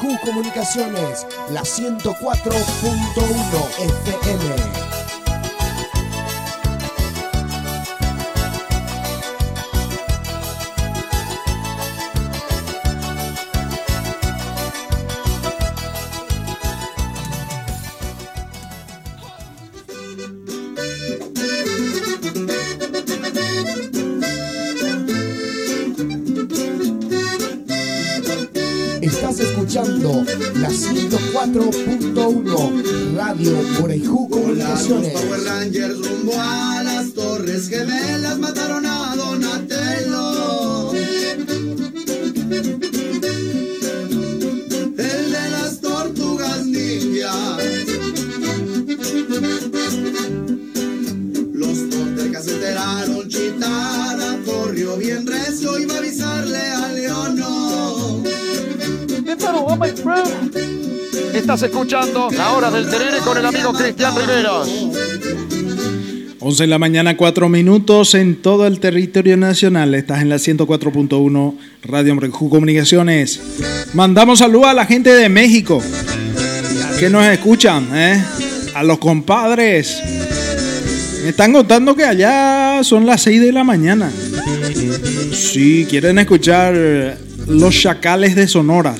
Comunicaciones, la 104.1 FM. 104.1 Radio
Los
Comunicaciones.
Power Rangers rumbo
Escuchando La Hora del Terere con el amigo Cristian Riveros.
11 de la mañana, 4 minutos en todo el territorio nacional. Estás en la 104.1 Radio Mrejú Comunicaciones. Mandamos saludos a la gente de México que nos escuchan, ¿eh? a los compadres. Están contando que allá son las 6 de la mañana. Si quieren escuchar los chacales de Sonora.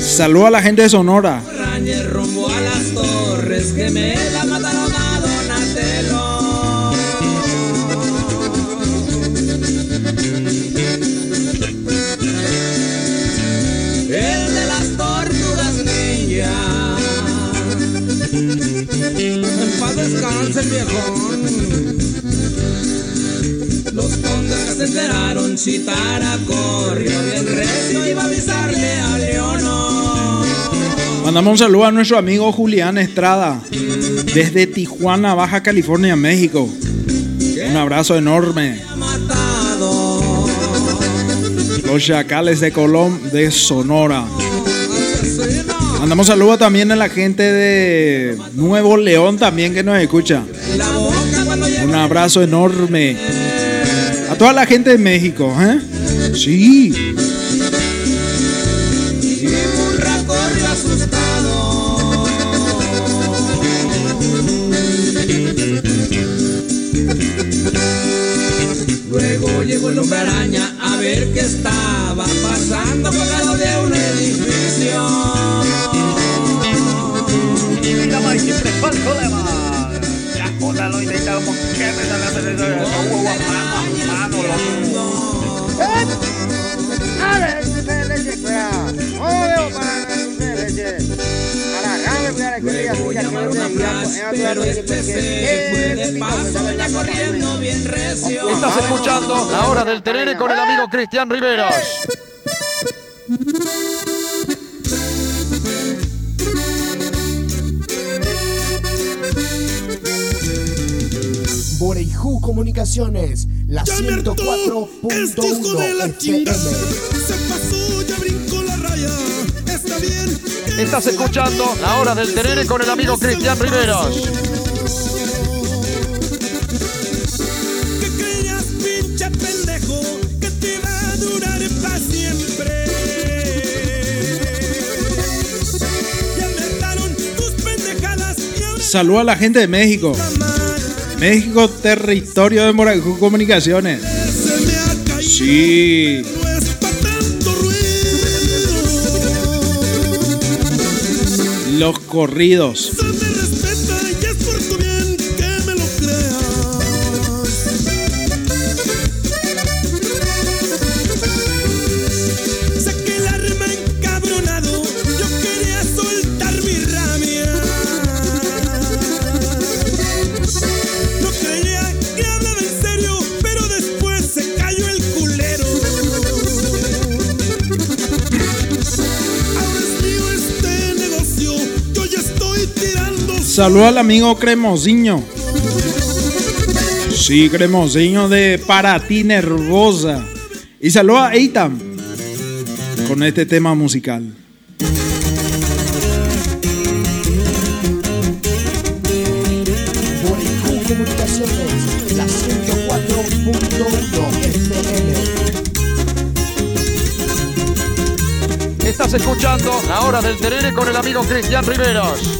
Saludos a la gente de Sonora.
Rañe rumbo a las torres gemelas mataron a Donatello. El de las tortugas ninja. En paz descanse el viejón. Los condes que se enteraron, Chitara corrió bien recio,
Mandamos un saludo a nuestro amigo Julián Estrada desde Tijuana, Baja California, México. Un abrazo enorme. Los chacales de Colón de Sonora. Mandamos saludos también a la gente de Nuevo León también que nos escucha. Un abrazo enorme. A toda la gente de México, ¿eh? Sí.
Escuchando La Hora del Terere con el amigo Cristian Riveros.
Boreiju Comunicaciones, la 104.1 FM.
Estás escuchando La Hora del Terere con el amigo Cristian Riveros.
Saludos a la gente de México. México, territorio de Morajú Comunicaciones. Sí. Los corridos. Saludos al amigo Cremosiño. Sí, Cremosiño de Para ti Nervosa. Y saludos a Eitan con este tema musical.
Boreiju Comunicaciones, la 104.1 FM.
Estás escuchando La Hora del Terere con el amigo Cristian Riveros.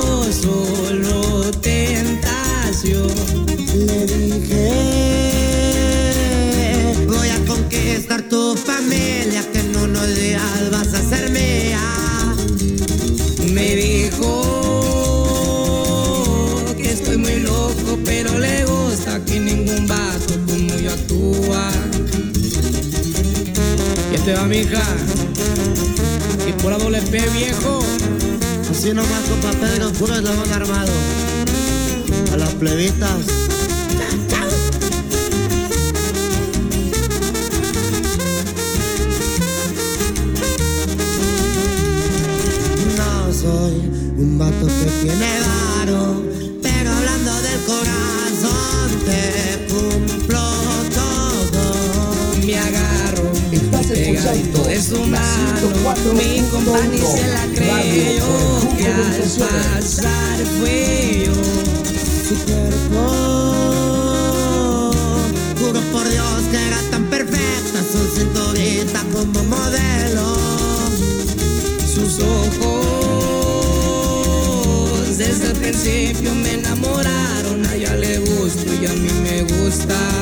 mija. Y por doble P viejo,
Así nomás, compa Pedro, puro eslabón armado. A las plebitas. No soy un vato que tiene varo, mi compañía se la creyó que al pasar fui yo. Su cuerpo, juro por Dios que era tan perfecta, su cinturita como modelo. Sus ojos desde el principio me enamoraron, a ella le gusto y a mí me gusta.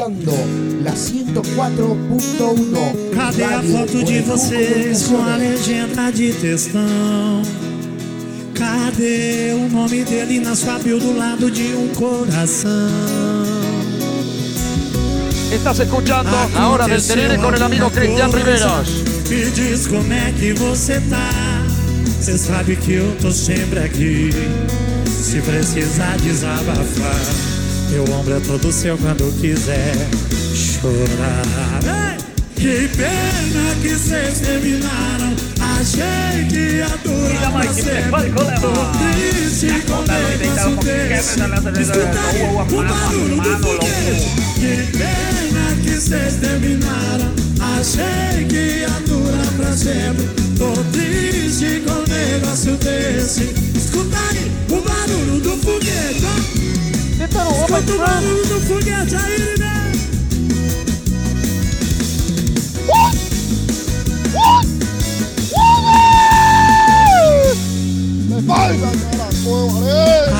Escuchando la 104.1
Cadê a
Radio
foto de vocês com a legenda de textão? Cadê o nome dele na sua bio do lado de um coração?
Estás escuchando la hora del terere con el amigo Cristian Riveros.
Me diz como é que você tá. Cê sabe que eu tô sempre aqui. Se precisar desabafar, meu ombro é todo seu quando quiser chorar. Ei! Que pena que vocês terminaram. Achei que ia durar pra sempre. Tô triste com negócio desse. Escuta aí o barulho do foguete. Que pena que vocês terminaram. Achei que ia durar pra sempre. Tô triste com negócio desse. Escuta aí o barulho do foguete. Ó. Escuta o barulho do foguete aí, né?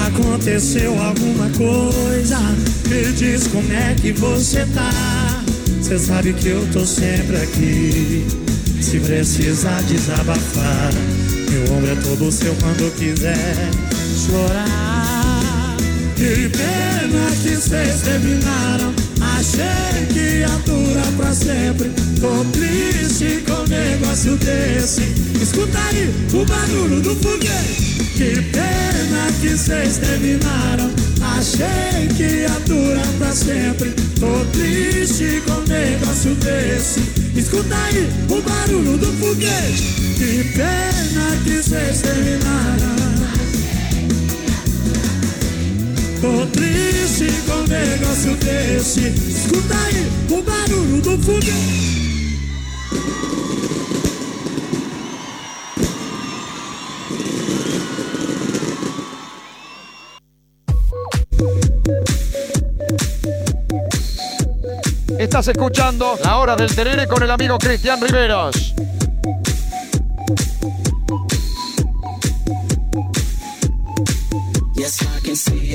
Aconteceu alguma coisa, me diz como é que você tá. Cê sabe que eu tô sempre aqui. Se precisar desabafar, meu ombro é todo seu quando quiser chorar. Que pena que vocês terminaram. Achei que ia durar pra sempre. Tô triste com um negócio desse. Escuta aí o barulho do foguete. Que pena que vocês terminaram. Achei que ia durar pra sempre. Tô triste com um negócio desse. Escuta aí o barulho do foguete. Que pena que vocês terminaram. Tô triste com um negócio desse. Escuta aí o barulho do foguete.
Estás escuchando la hora del terere con el amigo Cristian Riveros.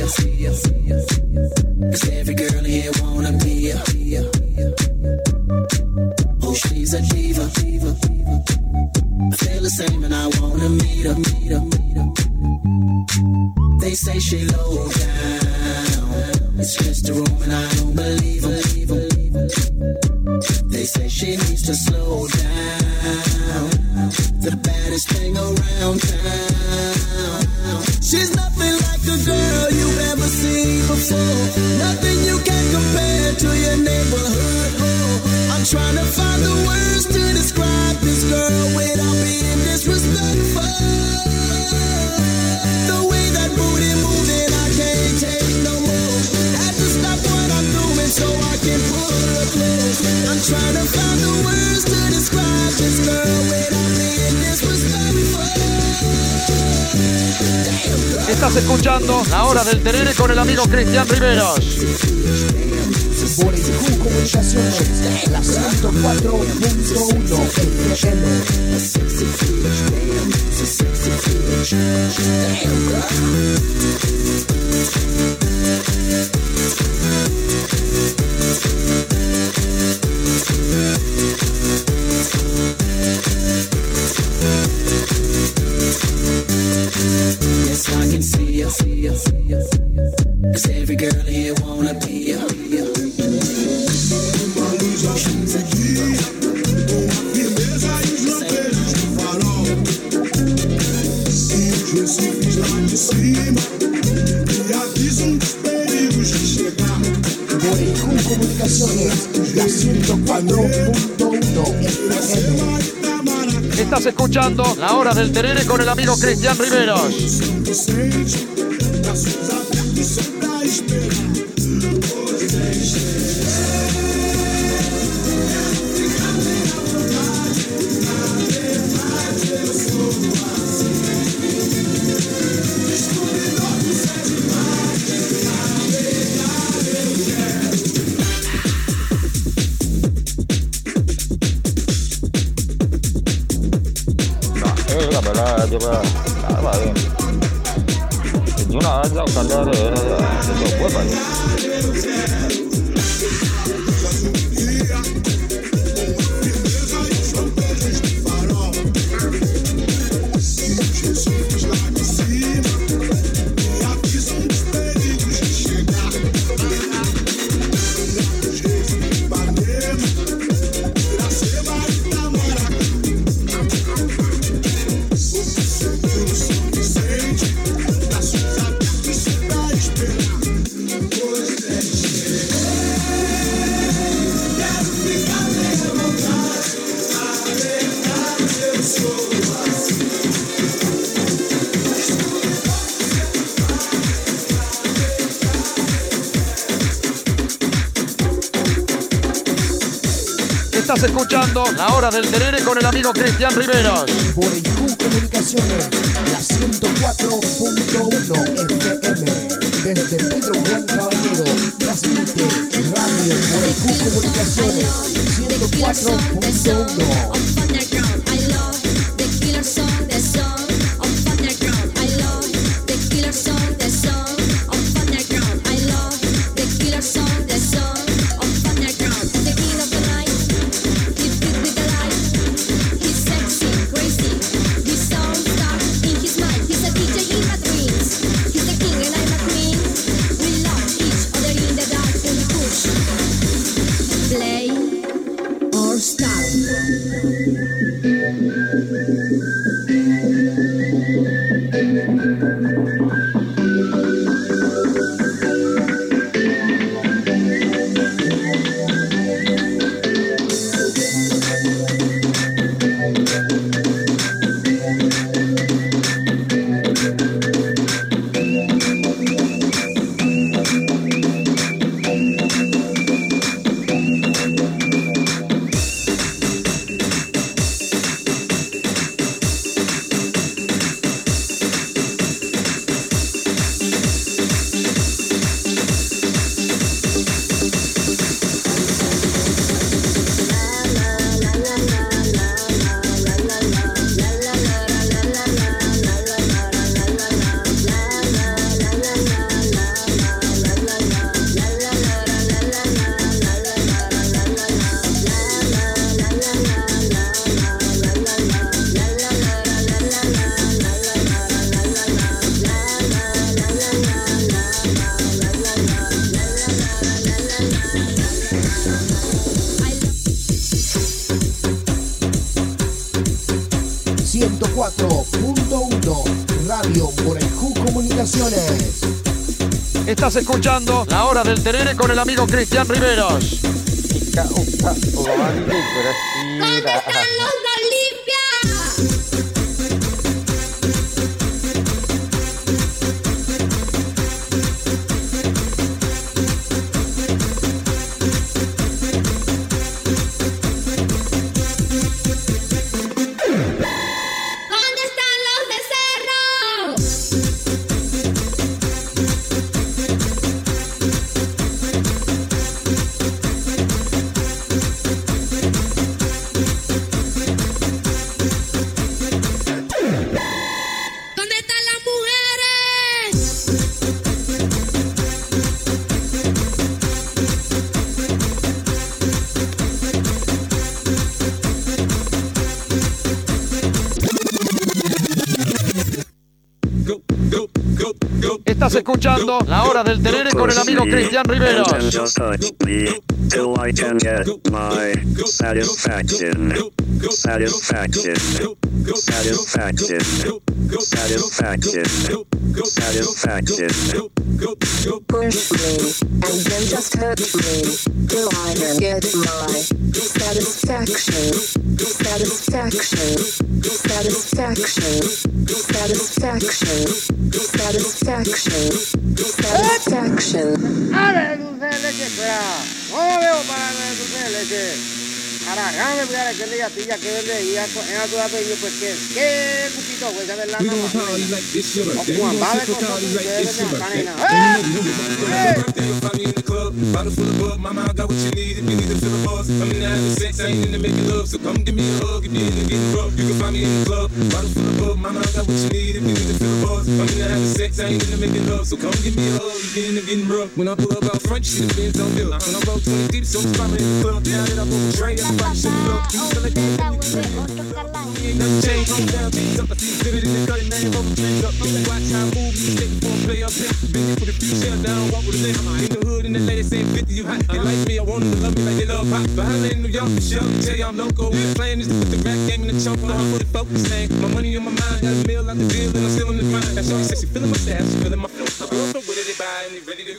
Can see you.
Cristian Riveros.
Cristian Riveros. hora del Terere con el amigo Cristian Rivera.
Por IQ Comunicaciones, la 104.1 FM. Desde Pedro Juan Caballero, transmite Radio Por IQ Comunicaciones, 104.1.
Escuchando La Hora del Tenere con el amigo Cristian Riveros.
Escuchando La Hora del Terere con el amigo Cristian Riveros.
And then
you you in the. Bottle full of bug, mama, I got what you need if you need to feel the buzz. I'm in the having sex, I ain't making love, so come give me a hug if you're into getting rough. You can find me in the club. Bottle full of bug, mama, I got what you need you to. I'm the having sex, I ain't into making love, so come give me a hug you're into getting rough. When I pull up out front, you see the Benz on bill. When I roll 20 deep, so I'm in the club. Now that I pull the tray, everybody show me love. You like ain't nothing changed. I'm down, beats up, I see exhibit in the cutting, over trees up. Like watch how I move, you it for play. Been here for the future, now walk with a limp. In the hood, and the ladies say 50, you hot. They like me, I want them to love me like they love pop. But I in New York for sure. Tell you I'm local. The plan is to the rap game in the now I'm fully focused, man. My money on my mind, got a meal out the deal, and I'm still the grind. That's why she said she feeling my stash, feeling my flow. Girlfriend with it, they buy, and ready to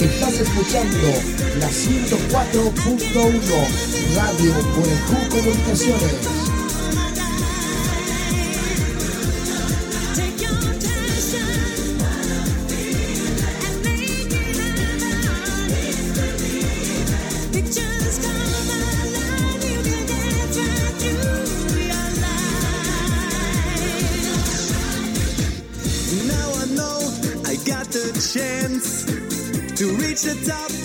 Estás escuchando la 104.1 Radio Q Comunicaciones.
To reach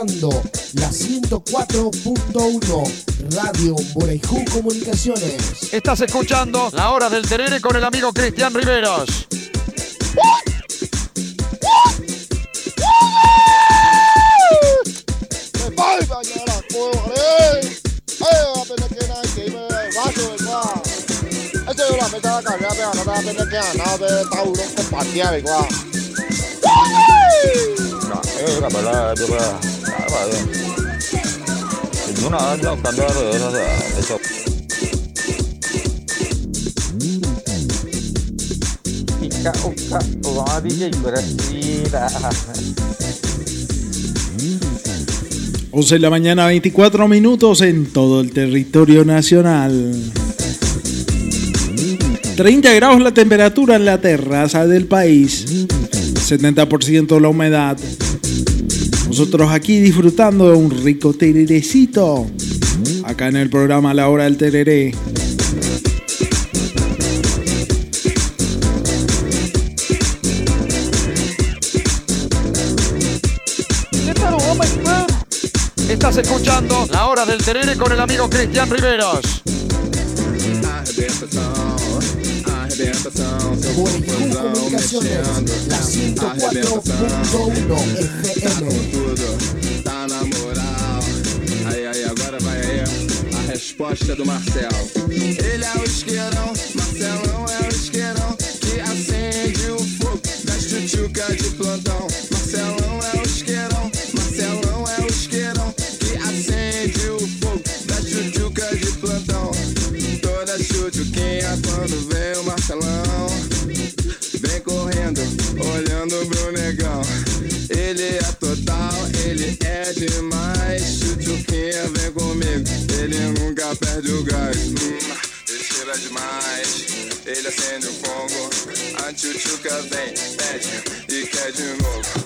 Estás escuchando la 104.1 Radio Borejú Comunicaciones.
Estás escuchando La Hora del Terere con el amigo Cristian Riveros.
De
eso,
uka DJ Brasila.
11 de la mañana, 24 minutos en todo el territorio nacional. 30 grados la temperatura en la terraza del país. 70% la humedad. Nosotros aquí disfrutando de un rico tererecito. Acá en el programa La Hora del Tereré.
Estás escuchando La Hora del Terere con el amigo Cristian Riveros.
arrebentação, seu corpozão mexendo. Las tá FM.
Tá com tudo, tá na moral. Aí, aí, agora vai aí a resposta do Marcel. Ele é o isqueirão, Marcelão é o isqueirão.
Que acende o fogo da tchutchuca de plantão. Marcelão é o isqueirão, Marcelão é o isqueirão. Que acende o fogo da tchutchuca de plantão. Toda tchutchuquinha quando vem uma negão. Ele é total, ele é demais. Chuchuquinha, vem comigo, ele nunca perde o gás. Hum, ele cheira demais, ele acende o fogo. A chuchuca vem, pede e quer de novo.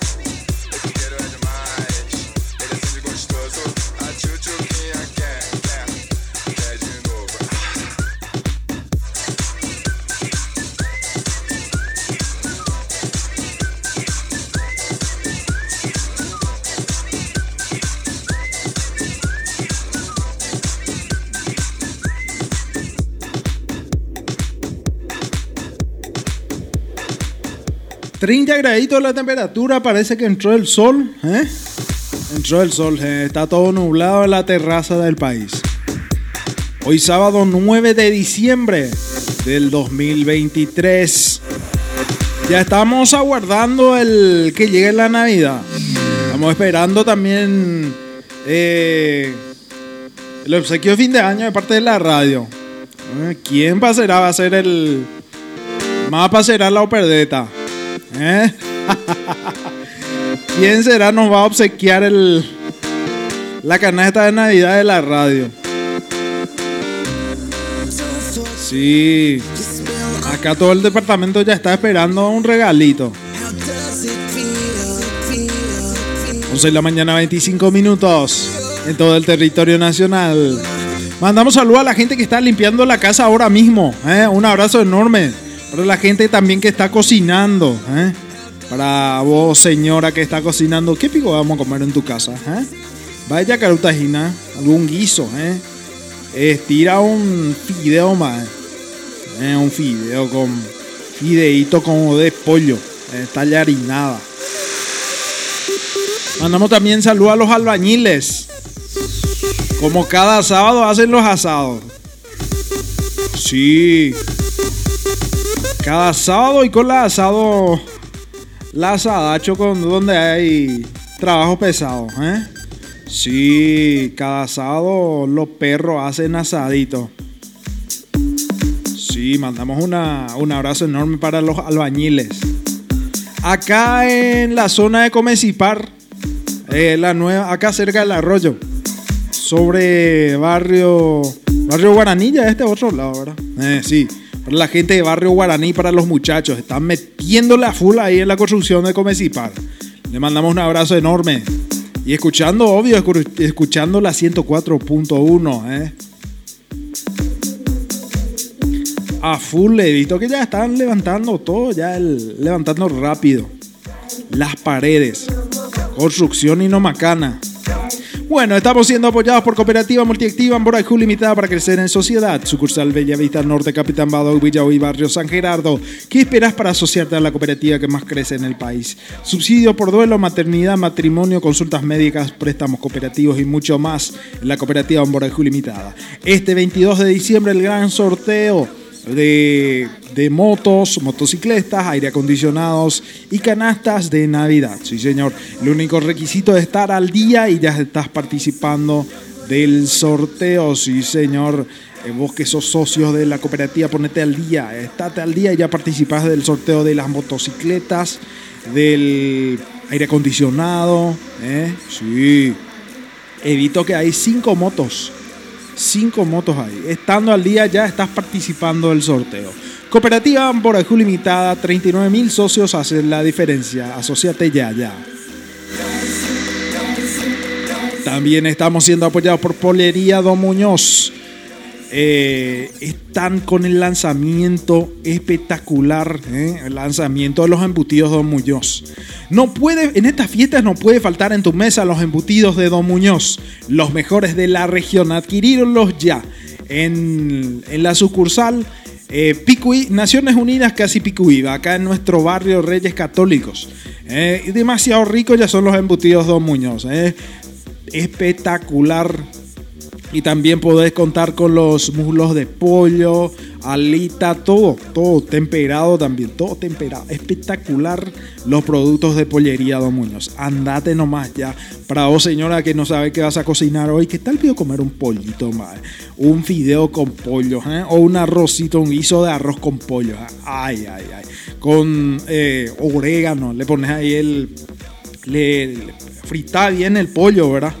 30 graditos la temperatura, parece que entró el sol, ¿eh? Entró el sol, eh, está todo nublado en la terraza del país. Hoy sábado 9 de diciembre del 2023. Ya estamos aguardando el que llegue la Navidad. Estamos esperando también eh, el obsequio fin de año de parte de la radio. ¿Quién pasará? Va a ser el... Mapa será la operdeta. ¿Eh? ¿Quién será? Nos va a obsequiar el, la canasta de Navidad de la radio. Sí. Acá todo el departamento ya está esperando un regalito. 11 de la mañana, 25 minutos en todo el territorio nacional. Mandamos saludos a la gente que está limpiando la casa ahora mismo. ¿eh? Un abrazo enorme para la gente también que está cocinando. ¿eh? Para vos, señora, que está cocinando. ¿Qué pico vamos a comer en tu casa? ¿eh? Vaya carutajina, algún guiso. ¿eh? Estira un fideo más. ¿eh? Un fideo con fideito como de pollo. Tallarinada. Mandamos también saludos a los albañiles. Como cada sábado hacen los asados. Sí. Cada sábado y con la asado. La asadacho con donde hay trabajo pesado, ¿eh? Sí, cada sábado los perros hacen asadito. Sí, mandamos una, un abrazo enorme para los albañiles. Acá en la zona de Comecipar, eh, la nueva, acá cerca del arroyo, sobre barrio, barrio Guaraní, ya este otro lado, ¿verdad? Eh, sí, para la gente de barrio Guaraní, para los muchachos, están metiéndole a full ahí en la construcción de Comecipar. Le mandamos un abrazo enorme. Y escuchando, obvio, escu- escuchando la 104.1, ¿eh? A full, he visto que ya están levantando todo, ya levantando rápido. Las paredes. Construcción y no macana. Bueno, estamos siendo apoyados por Cooperativa Multiactiva Amborajú Limitada para crecer en sociedad. Sucursal Bellavista Norte, Capitán Bado, Villahuí, Barrio San Gerardo. ¿Qué esperas para asociarte a la cooperativa que más crece en el país? Subsidio por duelo, maternidad, matrimonio, consultas médicas, préstamos cooperativos y mucho más en la Cooperativa Amborajú Limitada. Este 22 de diciembre el gran sorteo de, de motos, motocicletas, aire acondicionados y canastas de Navidad. Sí, señor. El único requisito es estar al día y ya estás participando del sorteo. Sí, señor. Eh, vos que sos socios de la cooperativa, ponete al día. Estate al día y ya participás del sorteo de las motocicletas, del aire acondicionado. ¿eh? Sí. Evito que hay cinco motos cinco motos ahí. Estando al día ya estás participando del sorteo. Cooperativa Amborajú Limitada, 39 mil socios hacen la diferencia. Asociate ya, ya. También estamos siendo apoyados por Polería Don Muñoz. Eh, están con el lanzamiento espectacular, ¿eh? el lanzamiento de los embutidos Don Muñoz. No puede, en estas fiestas no puede faltar en tu mesa los embutidos de Don Muñoz, los mejores de la región. Adquirirlos ya en, en la sucursal eh, Picuí, Naciones Unidas casi Picuí, acá en nuestro barrio Reyes Católicos. Eh, demasiado ricos ya son los embutidos Don Muñoz. Espectacular Y también podés contar con los muslos de pollo, alita, todo, todo temperado también, todo temperado. Espectacular los productos de pollería Don Muñoz. Andate nomás ya. Para vos, señora, que no sabe qué vas a cocinar hoy, ¿qué tal pido comer un pollito más? Un fideo con pollo, ¿eh? o un arrocito, un guiso de arroz con pollo. ¿eh? Ay, ay, ay. Con eh, orégano, le pones ahí el. Le, le frita bien el pollo, ¿verdad?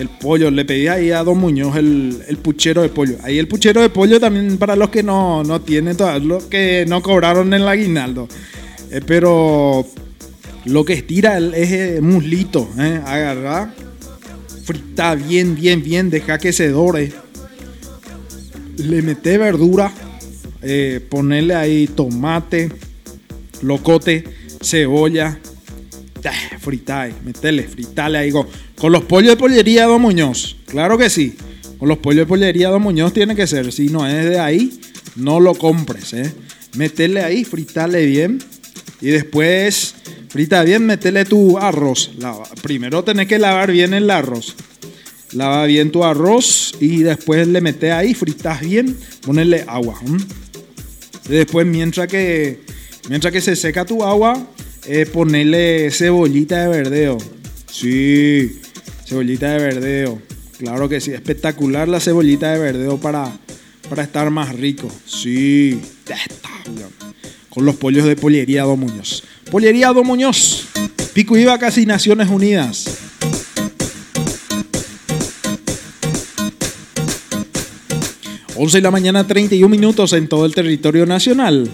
El pollo, le pedí ahí a Don Muñoz el, el puchero de pollo. Ahí el puchero de pollo también para los que no, no tienen, todas, los que no cobraron el aguinaldo. Eh, pero lo que estira es el muslito, ¿eh? agarra, frita bien, bien, bien, deja que se dore. Le mete verdura, eh, ponerle ahí tomate, locote, cebolla, Frita ahí, metele, fritale ahí con, los pollos de pollería Don Muñoz. Claro que sí. Con los pollos de pollería Don Muñoz tiene que ser. Si no es de ahí, no lo compres, ¿eh? Metele ahí, fritale bien. Y después, frita bien, metele tu arroz. Lava- Primero tenés que lavar bien el arroz. Lava bien tu arroz y después le metes ahí, fritas bien, ponerle agua. Y después, mientras que, mientras que se seca tu agua, eh, ponerle cebollita de verdeo. Sí, cebollita de verdeo. Claro que sí, espectacular la cebollita de verdeo para, para estar más rico. Sí. Con los pollos de Pollería Don Muñoz. Pollería Don Muñoz. Pico y Vaca y Naciones Unidas. Once de la mañana, 31 minutos en todo el territorio nacional.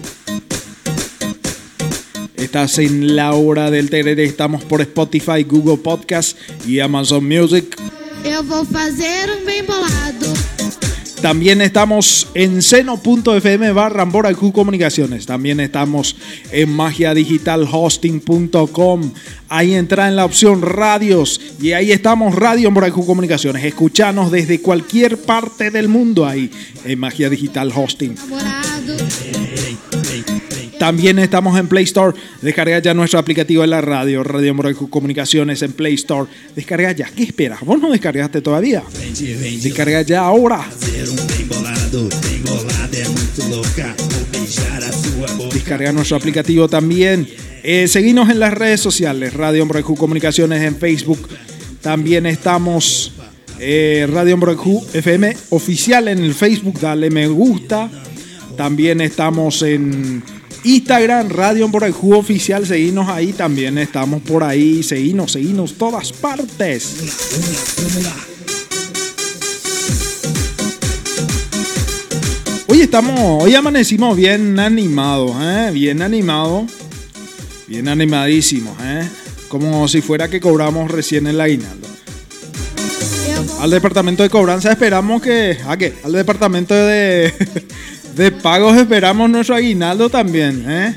Estás en la hora del tereré. Estamos por Spotify, Google Podcast y Amazon Music.
Eu vou fazer um bem bolado.
También estamos en seno.fm barra Q Comunicaciones. También estamos en magiadigitalhosting.com. Ahí entra en la opción radios y ahí estamos Radio Q Comunicaciones. Escuchanos desde cualquier parte del mundo ahí en Magia Digital Hosting. También estamos en Play Store. Descarga ya nuestro aplicativo de la radio, Radio Q Comunicaciones en Play Store. Descarga ya. ¿Qué esperas? ¿Vos no descargaste todavía? Descarga ya ahora. Descarga nuestro aplicativo también. Eh, seguinos en las redes sociales, Radio Q Comunicaciones en Facebook. También estamos eh, Radio Hombre FM oficial en el Facebook. Dale me gusta. También estamos en Instagram, Radio Hombre Q oficial. Seguinos ahí. También estamos por ahí. Seguinos, seguinos todas partes. Hoy estamos, hoy amanecimos bien animados, ¿eh? bien animados, bien animadísimos, ¿eh? como si fuera que cobramos recién el aguinaldo. Al departamento de cobranza esperamos que, ¿a qué? Al departamento de, de pagos esperamos nuestro aguinaldo también, ¿eh?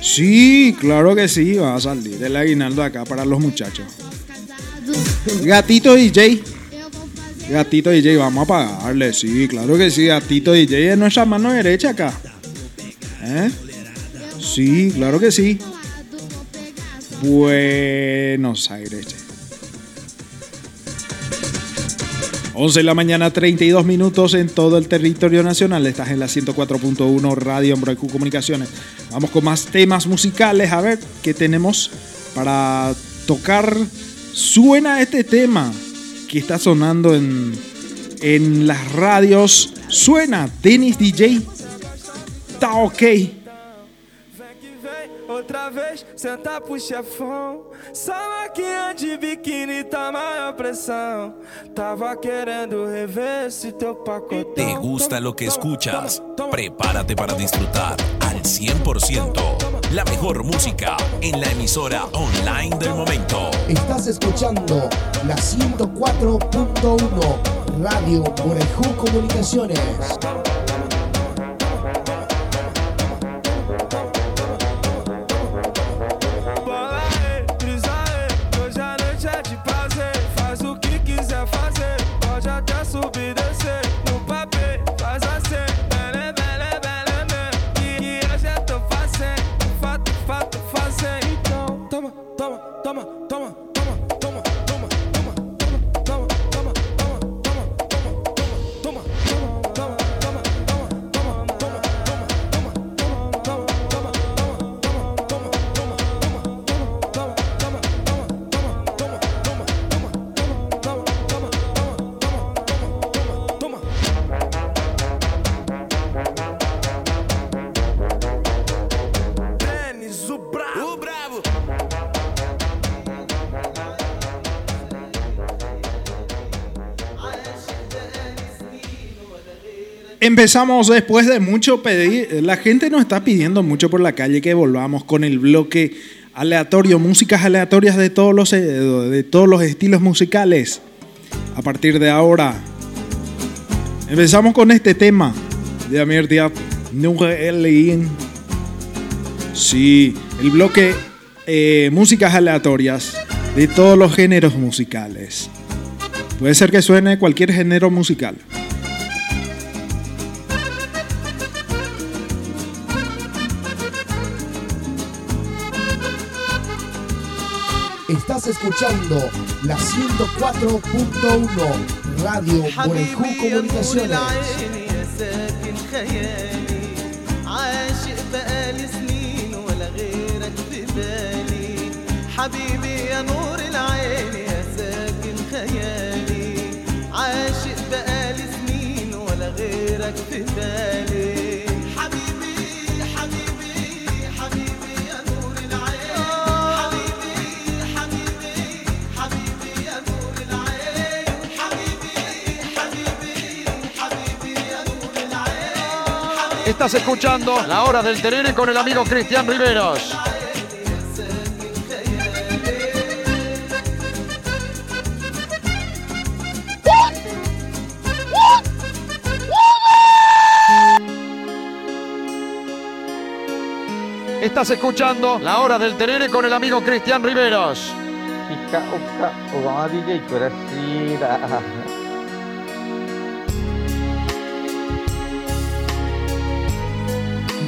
Sí, claro que sí, va a salir el aguinaldo acá para los muchachos. Gatito DJ. Gatito DJ, vamos a pagarle, sí, claro que sí. Gatito DJ es nuestra mano derecha acá. ¿Eh? Sí, claro que sí. Buenos Aires. 11 de la mañana, 32 minutos en todo el territorio nacional. Estás en la 104.1 Radio Q Comunicaciones. Vamos con más temas musicales. A ver qué tenemos para tocar. Suena este tema que está sonando en, en las radios. Suena Dennis DJ. Está ok.
Outra vez, senta pro chefão. Salaquinha de biquíni tá maior pressão. Tava querendo rever esse teu pacotão.
¿Te gusta lo que escuchas? Prepárate para disfrutar al 100% la mejor música en la emisora online del momento.
Estás escuchando la 104.1 Radio Orejú Comunicaciones.
Empezamos después de mucho pedir. La gente nos está pidiendo mucho por la calle que volvamos con el bloque aleatorio, músicas aleatorias de todos los, de todos los estilos musicales. A partir de ahora, empezamos con este tema de Amir Diab. Sí, el bloque eh, músicas aleatorias de todos los géneros musicales. Puede ser que suene cualquier género musical.
Estás escuchando la 104.1 Radio Gualejú Comunicaciones.
عيني يا ساكن خيالي عاشق بقالي سنين ولا غيرك في بالي حبيبي يا نور العين يا ساكن خيالي عاشق بقالي سنين ولا غيرك في بالي
Estás escuchando La Hora del Terere con el amigo Cristian Riveros. Estás escuchando La Hora del Terere con el amigo Cristian Riveros.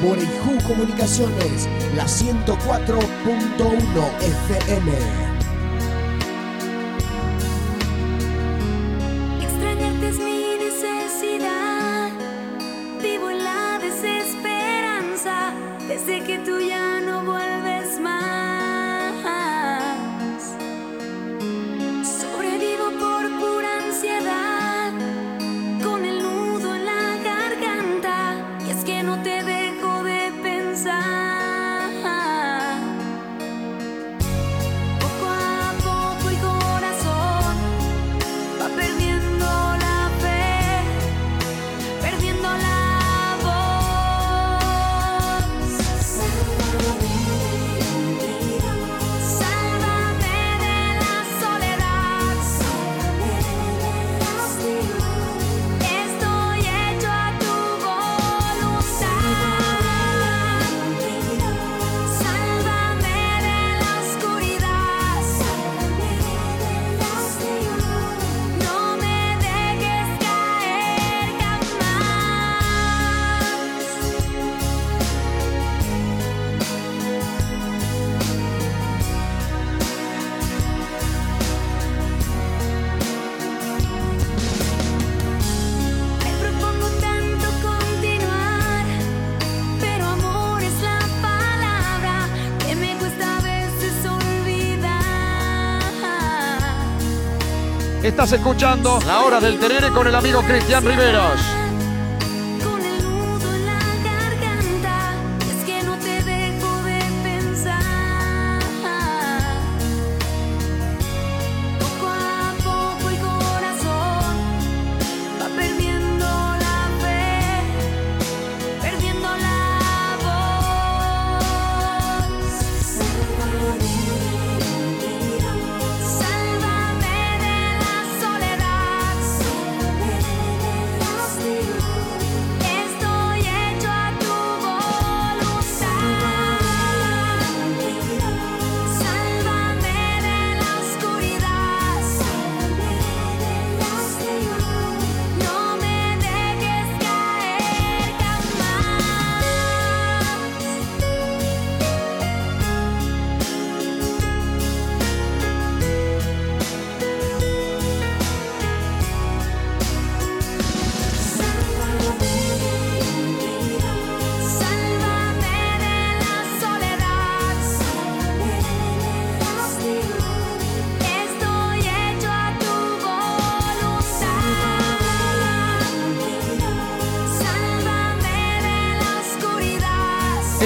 Gualejú Comunicaciones, la 104.1 FM.
Estás escuchando La Hora del Terere con el amigo Cristian Riveros.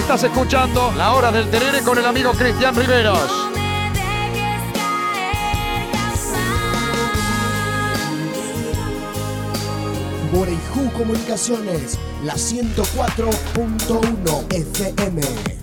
Estás escuchando La Hora del Terere con el amigo Cristian Riveros.
Boreju Comunicaciones, la 104.1 FM.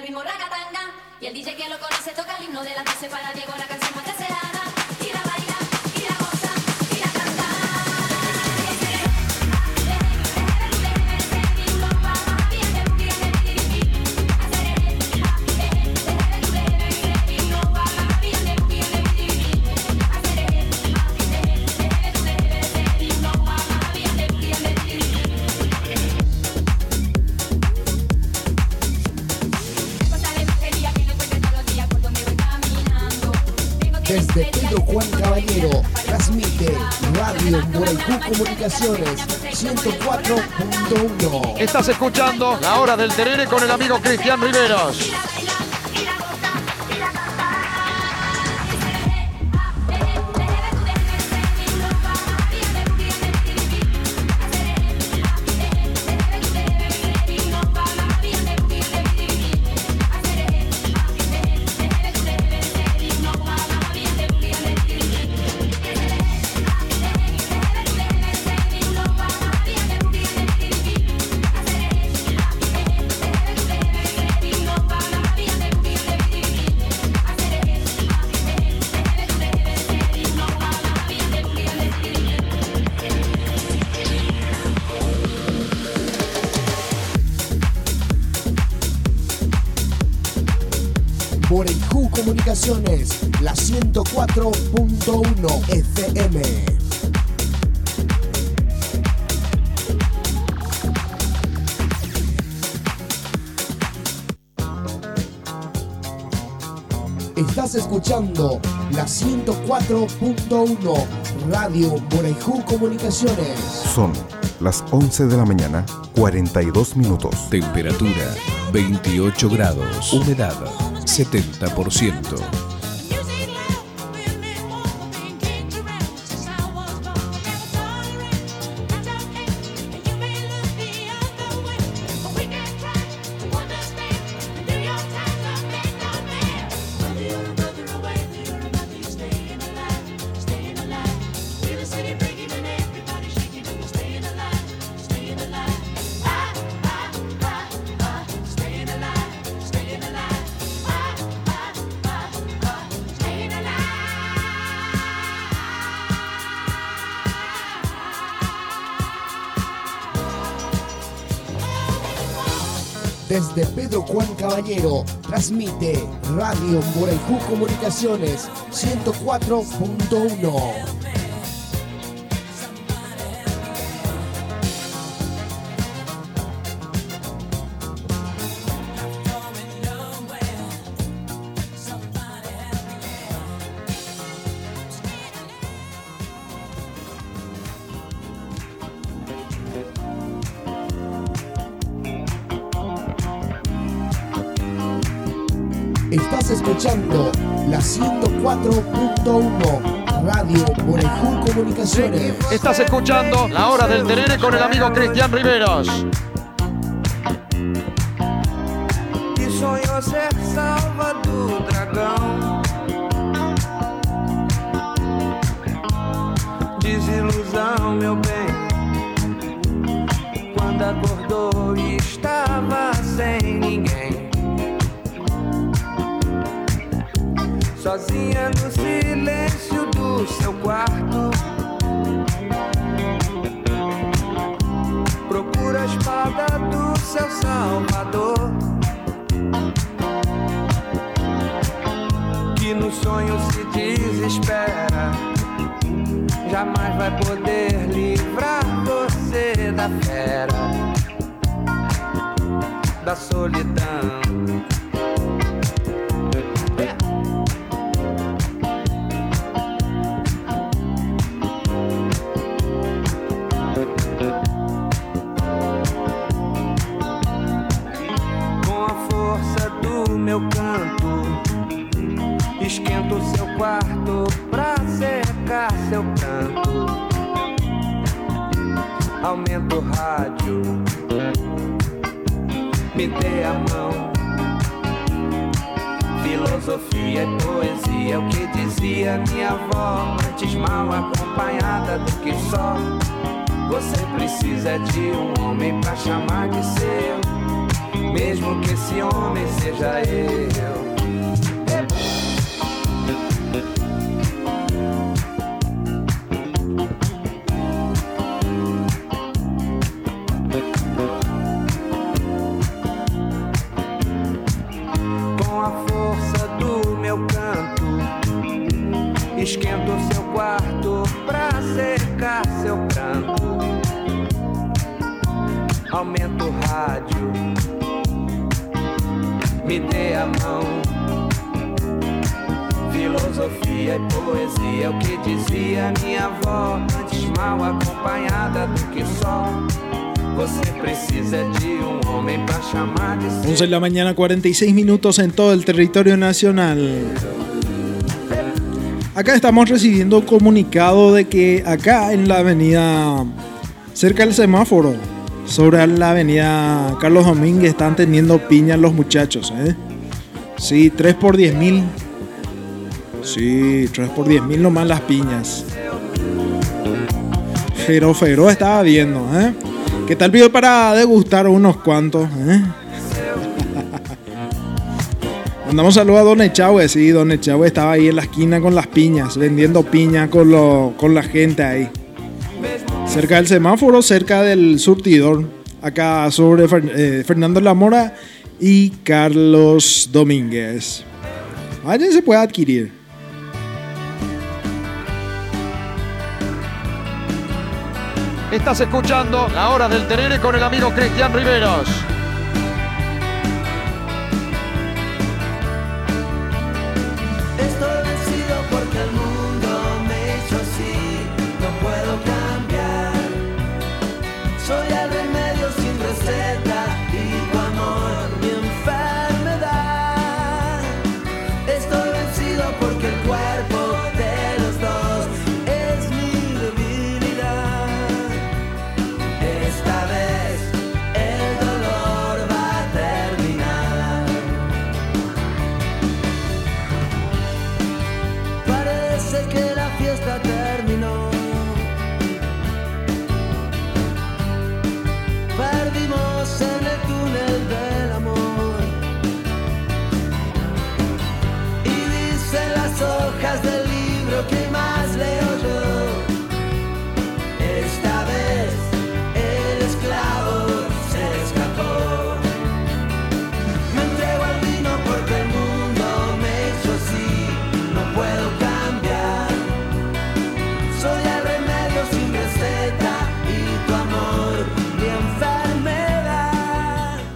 el
mismo ragatanga. Y él dice que lo conoce, toca el himno de las 12 para Diego.
Estás escuchando La Hora del Terere con el amigo Cristian Riveros.
estaciones, la 104.1 FM. Estás escuchando la 104.1 Radio Morejú Comunicaciones.
Son las 11 de la mañana, 42 minutos.
Temperatura 28 grados. Humedad 70%.
Comunicaciones 104.1. Estás escuchando La
Hora del Tenere con el amigo Cristian Riveros. Me dê a mão. Filosofia e poesia, é o que dizia minha avó. Antes mal acompanhada do que só. Você precisa de um homem pra chamar de seu. Mesmo que esse homem seja eu.
La mañana, 46 minutos en todo el territorio nacional. Acá estamos recibiendo comunicado de que acá en la avenida, cerca del semáforo, sobre la avenida Carlos Domínguez, están teniendo piña los muchachos. ¿eh? Sí, 3 por 10 mil. Sí, 3 por 10 mil nomás las piñas. Fero Fero estaba viendo, ¿eh? ¿Qué tal video para degustar unos cuantos? ¿eh? Mandamos saludos a Don Echagüe, sí, Don Echagüe estaba ahí en la esquina con las piñas, vendiendo piña con, lo- con la gente ahí. Cerca del semáforo, cerca del surtidor, acá sobre eh, Fernando Lamora y Carlos Domínguez. Vaya, se puede adquirir.
Estás escuchando La Hora del Terere con el amigo Cristian Riveros.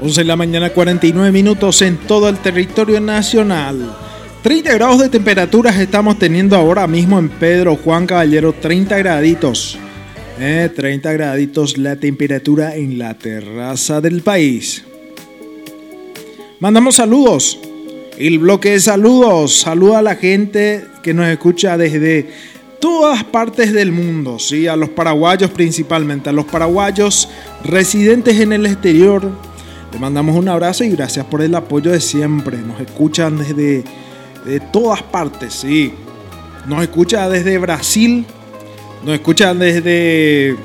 11 de la mañana, 49 minutos en todo el territorio nacional. 30 grados de temperaturas estamos teniendo ahora mismo en Pedro Juan Caballero, 30 graditos. Eh, 30 graditos la temperatura en la terraza del país. Mandamos saludos. El bloque de saludos. Saluda a la gente que nos escucha desde todas partes del mundo, ¿sí? a los paraguayos principalmente, a los paraguayos residentes en el exterior. Le mandamos un abrazo y gracias por el apoyo de siempre. Nos escuchan desde de todas partes, sí. Nos escucha desde Brasil, nos escuchan desde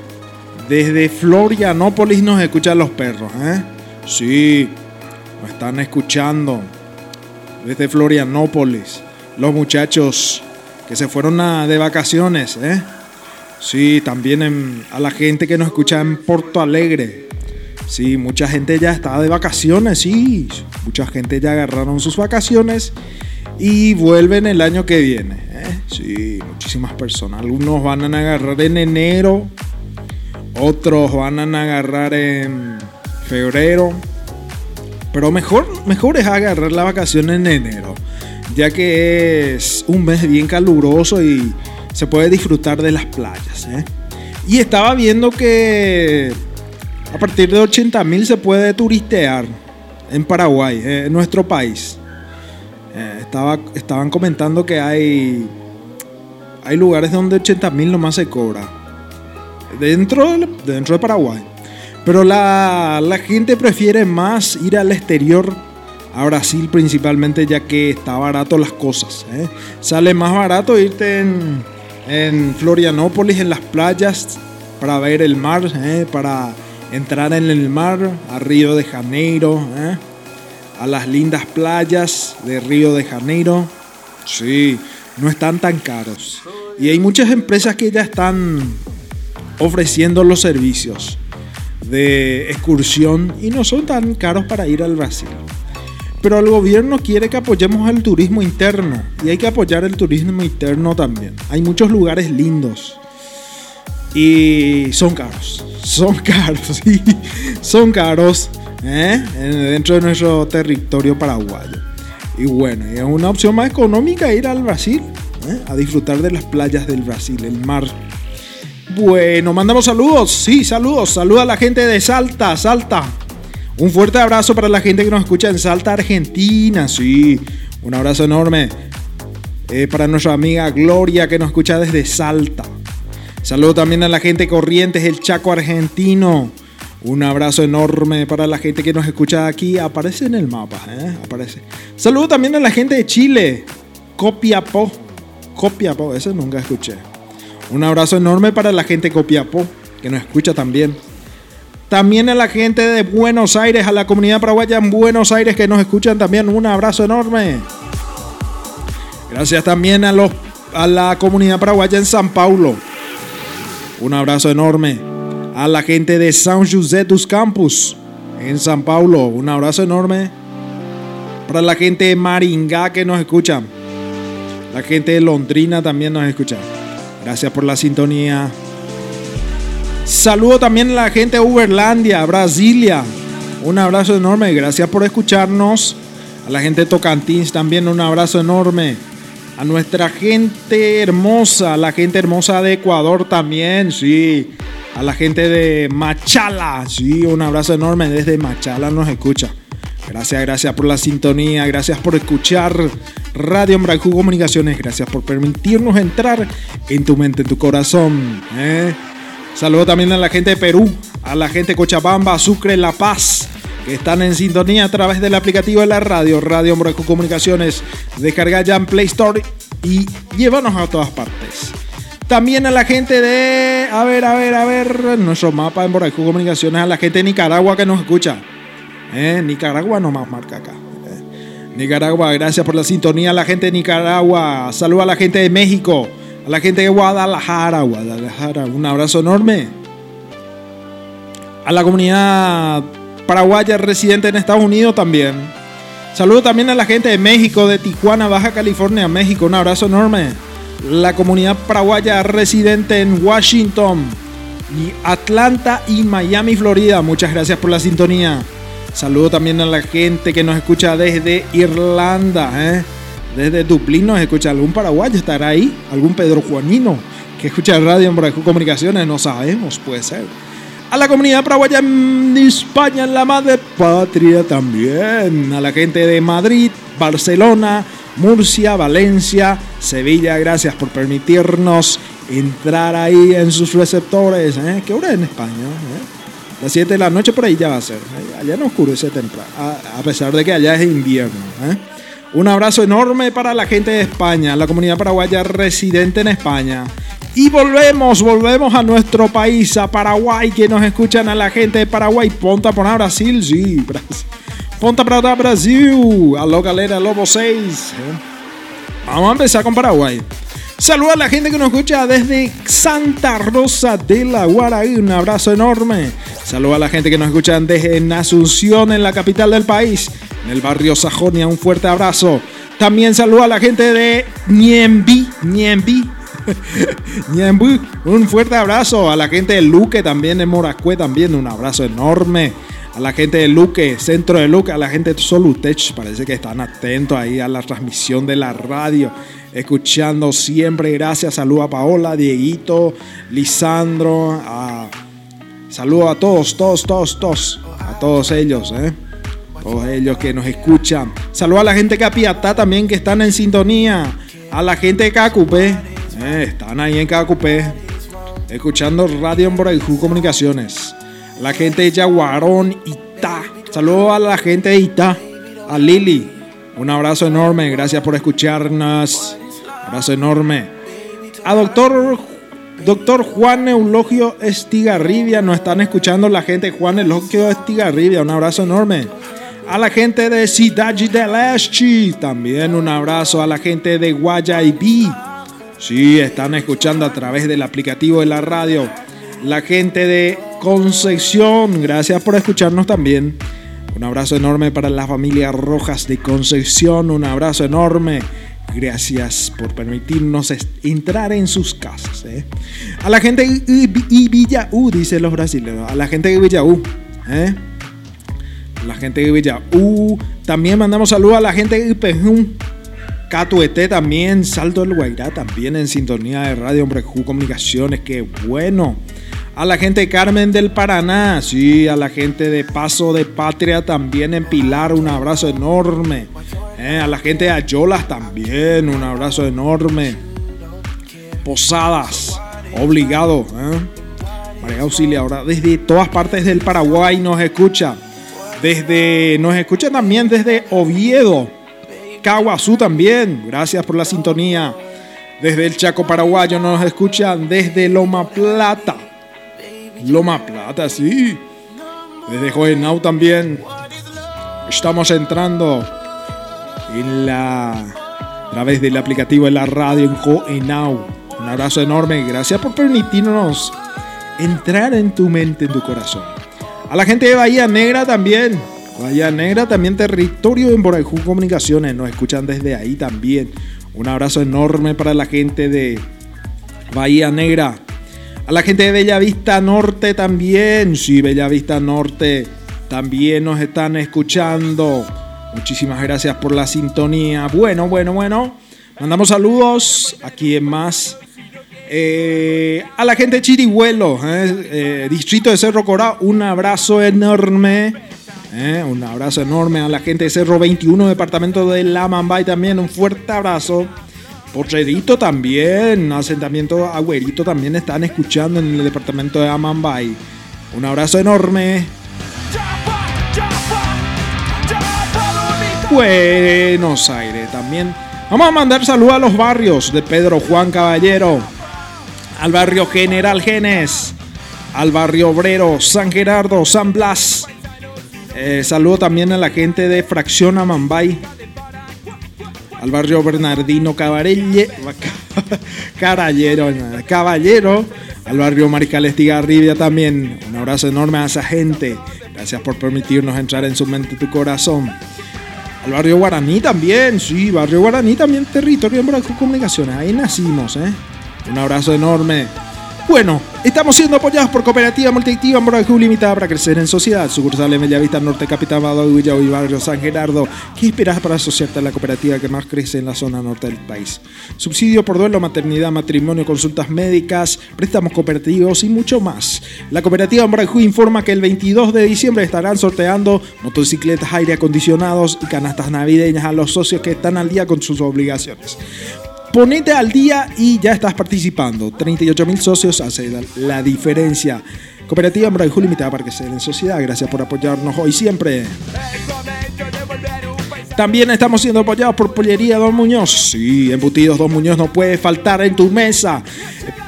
desde Florianópolis, nos escuchan los perros, ¿eh? Sí, nos están escuchando desde Florianópolis. Los muchachos que se fueron de vacaciones, ¿eh? Sí, también a la gente que nos escucha en Porto Alegre. Sí, mucha gente ya está de vacaciones, sí. Mucha gente ya agarraron sus vacaciones y vuelven el año que viene. ¿eh? Sí, muchísimas personas. Algunos van a agarrar en enero, otros van a agarrar en febrero, Pero mejor, mejor es agarrar la vacación en enero, ya que es un mes bien caluroso y se puede disfrutar de las playas. ¿eh? Y estaba viendo que a partir de 80 mil se puede turistear en Paraguay, eh, en nuestro país. Eh, estaba, estaban comentando que hay, hay lugares donde 80 mil nomás se cobra. Dentro, de- dentro de Paraguay. Pero la, gente prefiere más ir al exterior, a Brasil principalmente, ya que está barato las cosas. ¿eh? Sale más barato irte en, Florianópolis, en las playas, para ver el mar, para entrar en el mar, a Río de Janeiro, ¿eh? a las lindas playas de Río de Janeiro. Sí, no están tan caros. Y hay muchas empresas que ya están ofreciendo los servicios de excursión y no son tan caros para ir al Brasil. Pero el gobierno quiere que apoyemos el turismo interno y hay que apoyar el turismo interno también. Hay muchos lugares lindos y son caros. Son caros, sí, son caros ¿eh? En- dentro de nuestro territorio paraguayo. Y bueno, es una opción más económica ir al Brasil ¿eh? a disfrutar de las playas del Brasil, el mar. Bueno, mandamos saludos. Sí, saludos. Saluda a la gente de Salta, Salta. Un fuerte abrazo para la gente que nos escucha en Salta, Argentina. Sí, un abrazo enorme. Eh, para nuestra amiga Gloria que nos escucha desde Salta. Saludo también a la gente de Corrientes, el Chaco argentino. Un abrazo enorme para la gente que nos escucha aquí. Aparece en el mapa, ¿eh? Aparece. Saludo también a la gente de Chile. Copiapó. Copiapó, ese nunca escuché. Un abrazo enorme para la gente de Copiapó, que nos escucha también. También a la gente de Buenos Aires, a la comunidad paraguaya en Buenos Aires que nos escuchan también. Un abrazo enorme. Gracias también a, los, a la comunidad paraguaya en San Paulo. Un abrazo enorme. A la gente de San José dos Campos en San Paulo. Un abrazo enorme. Para la gente de Maringá que nos escucha. La gente de Londrina también nos escucha. Gracias por la sintonía. Saludo también a la gente de Uberlandia, Brasilia. Un abrazo enorme. Gracias por escucharnos. A la gente de Tocantins también un abrazo enorme. A nuestra gente hermosa, la gente hermosa de Ecuador también, sí. A la gente de Machala, sí, un abrazo enorme desde Machala nos escucha. Gracias, gracias por la sintonía, gracias por escuchar Radio Embrajú Comunicaciones, gracias por permitirnos entrar en tu mente, en tu corazón. ¿eh? Saludo también a la gente de Perú, a la gente de Cochabamba, Sucre, La Paz, que están en sintonía a través del aplicativo de la radio, Radio Embrajú Comunicaciones. Descarga ya en Play Store y llévanos a todas partes. También a la gente de, a ver, a ver, a ver, nuestro mapa en Boracú Comunicaciones, a la gente de Nicaragua que nos escucha. Eh, Nicaragua nomás marca acá. Eh, Nicaragua, gracias por la sintonía a la gente de Nicaragua. Saludos a la gente de México, a la gente de Guadalajara, Guadalajara. Un abrazo enorme. A la comunidad paraguaya residente en Estados Unidos también. Saludos también a la gente de México, de Tijuana, Baja California, México. Un abrazo enorme. La comunidad paraguaya residente en Washington, Atlanta y Miami, Florida. Muchas gracias por la sintonía. Saludo también a la gente que nos escucha desde Irlanda, ¿eh? desde Dublín nos escucha algún paraguayo, estará ahí, algún Pedro Juanino que escucha radio en Comunicaciones, no sabemos, puede ser. A la comunidad paraguaya en España, en la madre patria también. A la gente de Madrid, Barcelona, Murcia, Valencia, Sevilla, gracias por permitirnos entrar ahí en sus receptores. ¿eh? ¿Qué hora es en España? ¿eh? Las 7 de la noche por ahí ya va a ser. ¿eh? Allá no oscurece temprano, a, pesar de que allá es invierno. ¿eh? Un abrazo enorme para la gente de España, la comunidad paraguaya residente en España. Y volvemos, volvemos a nuestro país, a Paraguay, que nos escuchan a la gente de Paraguay. Ponta por Brasil, sí, Brasil. Ponta para Brasil, aló galera, Lobo 6. ¿eh? Vamos a empezar con Paraguay. Saluda a la gente que nos escucha desde Santa Rosa de la Guaraí. Un abrazo enorme. Saluda a la gente que nos escucha desde Asunción, en la capital del país, en el barrio Sajonia. Un fuerte abrazo. También saluda a la gente de Niembi, Niembi, Un fuerte abrazo a la gente de Luque, también de Morascue, también un abrazo enorme. a la gente de Luque, centro de Luque, a la gente de Solutech, parece que están atentos ahí a la transmisión de la radio, escuchando siempre, gracias, saludo a Paola, Dieguito, Lisandro, a... saludo a todos, todos, todos, todos, a todos ellos, ¿eh? todos ellos que nos escuchan. Saludo a la gente de Capiatá también que están en sintonía, a la gente de Cacupé, ¿eh? están ahí en Cacupé, escuchando Radio Embroijú Comunicaciones. La gente de Yaguarón, Itá. Saludos a la gente de Itá, a Lili. Un abrazo enorme, gracias por escucharnos. Abrazo enorme. A doctor, doctor Juan Eulogio Estigarribia, nos están escuchando la gente Juan Eulogio Estigarribia. Un abrazo enorme. A la gente de Cidade del Este, también un abrazo a la gente de Guayaibí. Sí, están escuchando a través del aplicativo de la radio. La gente de Concepción, gracias por escucharnos también. Un abrazo enorme para la familia Rojas de Concepción. Un abrazo enorme. Gracias por permitirnos entrar en sus casas. ¿eh? A la gente de Villaú, dicen los brasileños. A la gente de Villaú. ¿eh? La gente de Villaú. También mandamos saludos a la gente de Ipejún. Catuete también, Salto del Guairá también en sintonía de Radio Hombrejú Comunicaciones, qué bueno. A la gente de Carmen del Paraná, sí, a la gente de Paso de Patria también en Pilar, un abrazo enorme. Eh, a la gente de Ayolas también, un abrazo enorme. Posadas, obligado. ¿eh? María Auxilia, ahora desde todas partes del Paraguay nos escucha. Desde, nos escucha también desde Oviedo. Caguazú también. Gracias por la sintonía. Desde el Chaco Paraguayo nos escuchan desde Loma Plata. Loma Plata, sí. Desde Joenau también. Estamos entrando en la a través del aplicativo de la radio en Joenau. Un abrazo enorme. Gracias por permitirnos entrar en tu mente, en tu corazón. A la gente de Bahía Negra también. Bahía Negra, también territorio en Boraijú Comunicaciones. Nos escuchan desde ahí también. Un abrazo enorme para la gente de Bahía Negra. A la gente de Bellavista Norte también. Sí, Bellavista Norte también nos están escuchando. Muchísimas gracias por la sintonía. Bueno, bueno, bueno. Mandamos saludos. Aquí en más. Eh, a la gente de Chirihuelo, eh, eh, distrito de Cerro Corá, un abrazo enorme. Eh, un abrazo enorme a la gente de Cerro 21, departamento de La Mambay también. Un fuerte abrazo. Porrerito también, asentamiento Agüerito también están escuchando en el departamento de Amambay. Un abrazo enorme. Buenos Aires también. Vamos a mandar saludos a los barrios de Pedro Juan Caballero, al barrio General Genes, al barrio Obrero, San Gerardo, San Blas. Eh, saludo también a la gente de Fracción Amambay, al barrio Bernardino Cabarelle, Carallero, Caballero, al barrio Mariscal Estigarribia también. Un abrazo enorme a esa gente. Gracias por permitirnos entrar en su mente y tu corazón. Al barrio Guaraní también, sí, barrio Guaraní también, territorio de Comunicaciones. Ahí nacimos, ¿eh? Un abrazo enorme. Bueno, estamos siendo apoyados por Cooperativa Multiactiva Boracú Limitada para crecer en sociedad. Sucursal en Bellavista Norte, Capital Badao y Barrio San Gerardo. ¿Qué esperas para asociarte a la cooperativa que más crece en la zona norte del país? Subsidio por duelo, maternidad, matrimonio, consultas médicas, préstamos cooperativos y mucho más. La Cooperativa Boracú informa que el 22 de diciembre estarán sorteando motocicletas, aire acondicionados y canastas navideñas a los socios que están al día con sus obligaciones. Ponete al día y ya estás participando. 38 mil socios hace la, diferencia. Cooperativa Embrajú Limitada para den en sociedad. Gracias por apoyarnos hoy siempre. También estamos siendo apoyados por Pollería Don Muñoz. Sí, embutidos Don Muñoz no puede faltar en tu mesa.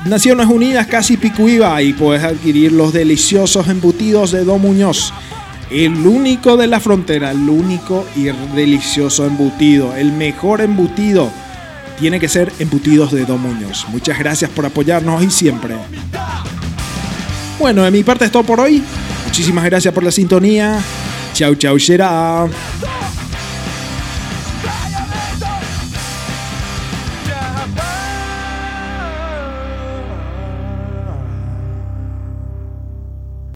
Naciones Unidas, casi Picuiva, y puedes adquirir los deliciosos embutidos de Don Muñoz. El único de la frontera, el único y delicioso embutido, el mejor embutido tiene que ser embutidos de Don Muñoz. Muchas gracias por apoyarnos y siempre. Bueno, de mi parte es todo por hoy. Muchísimas gracias por la sintonía. Chau, chau, será.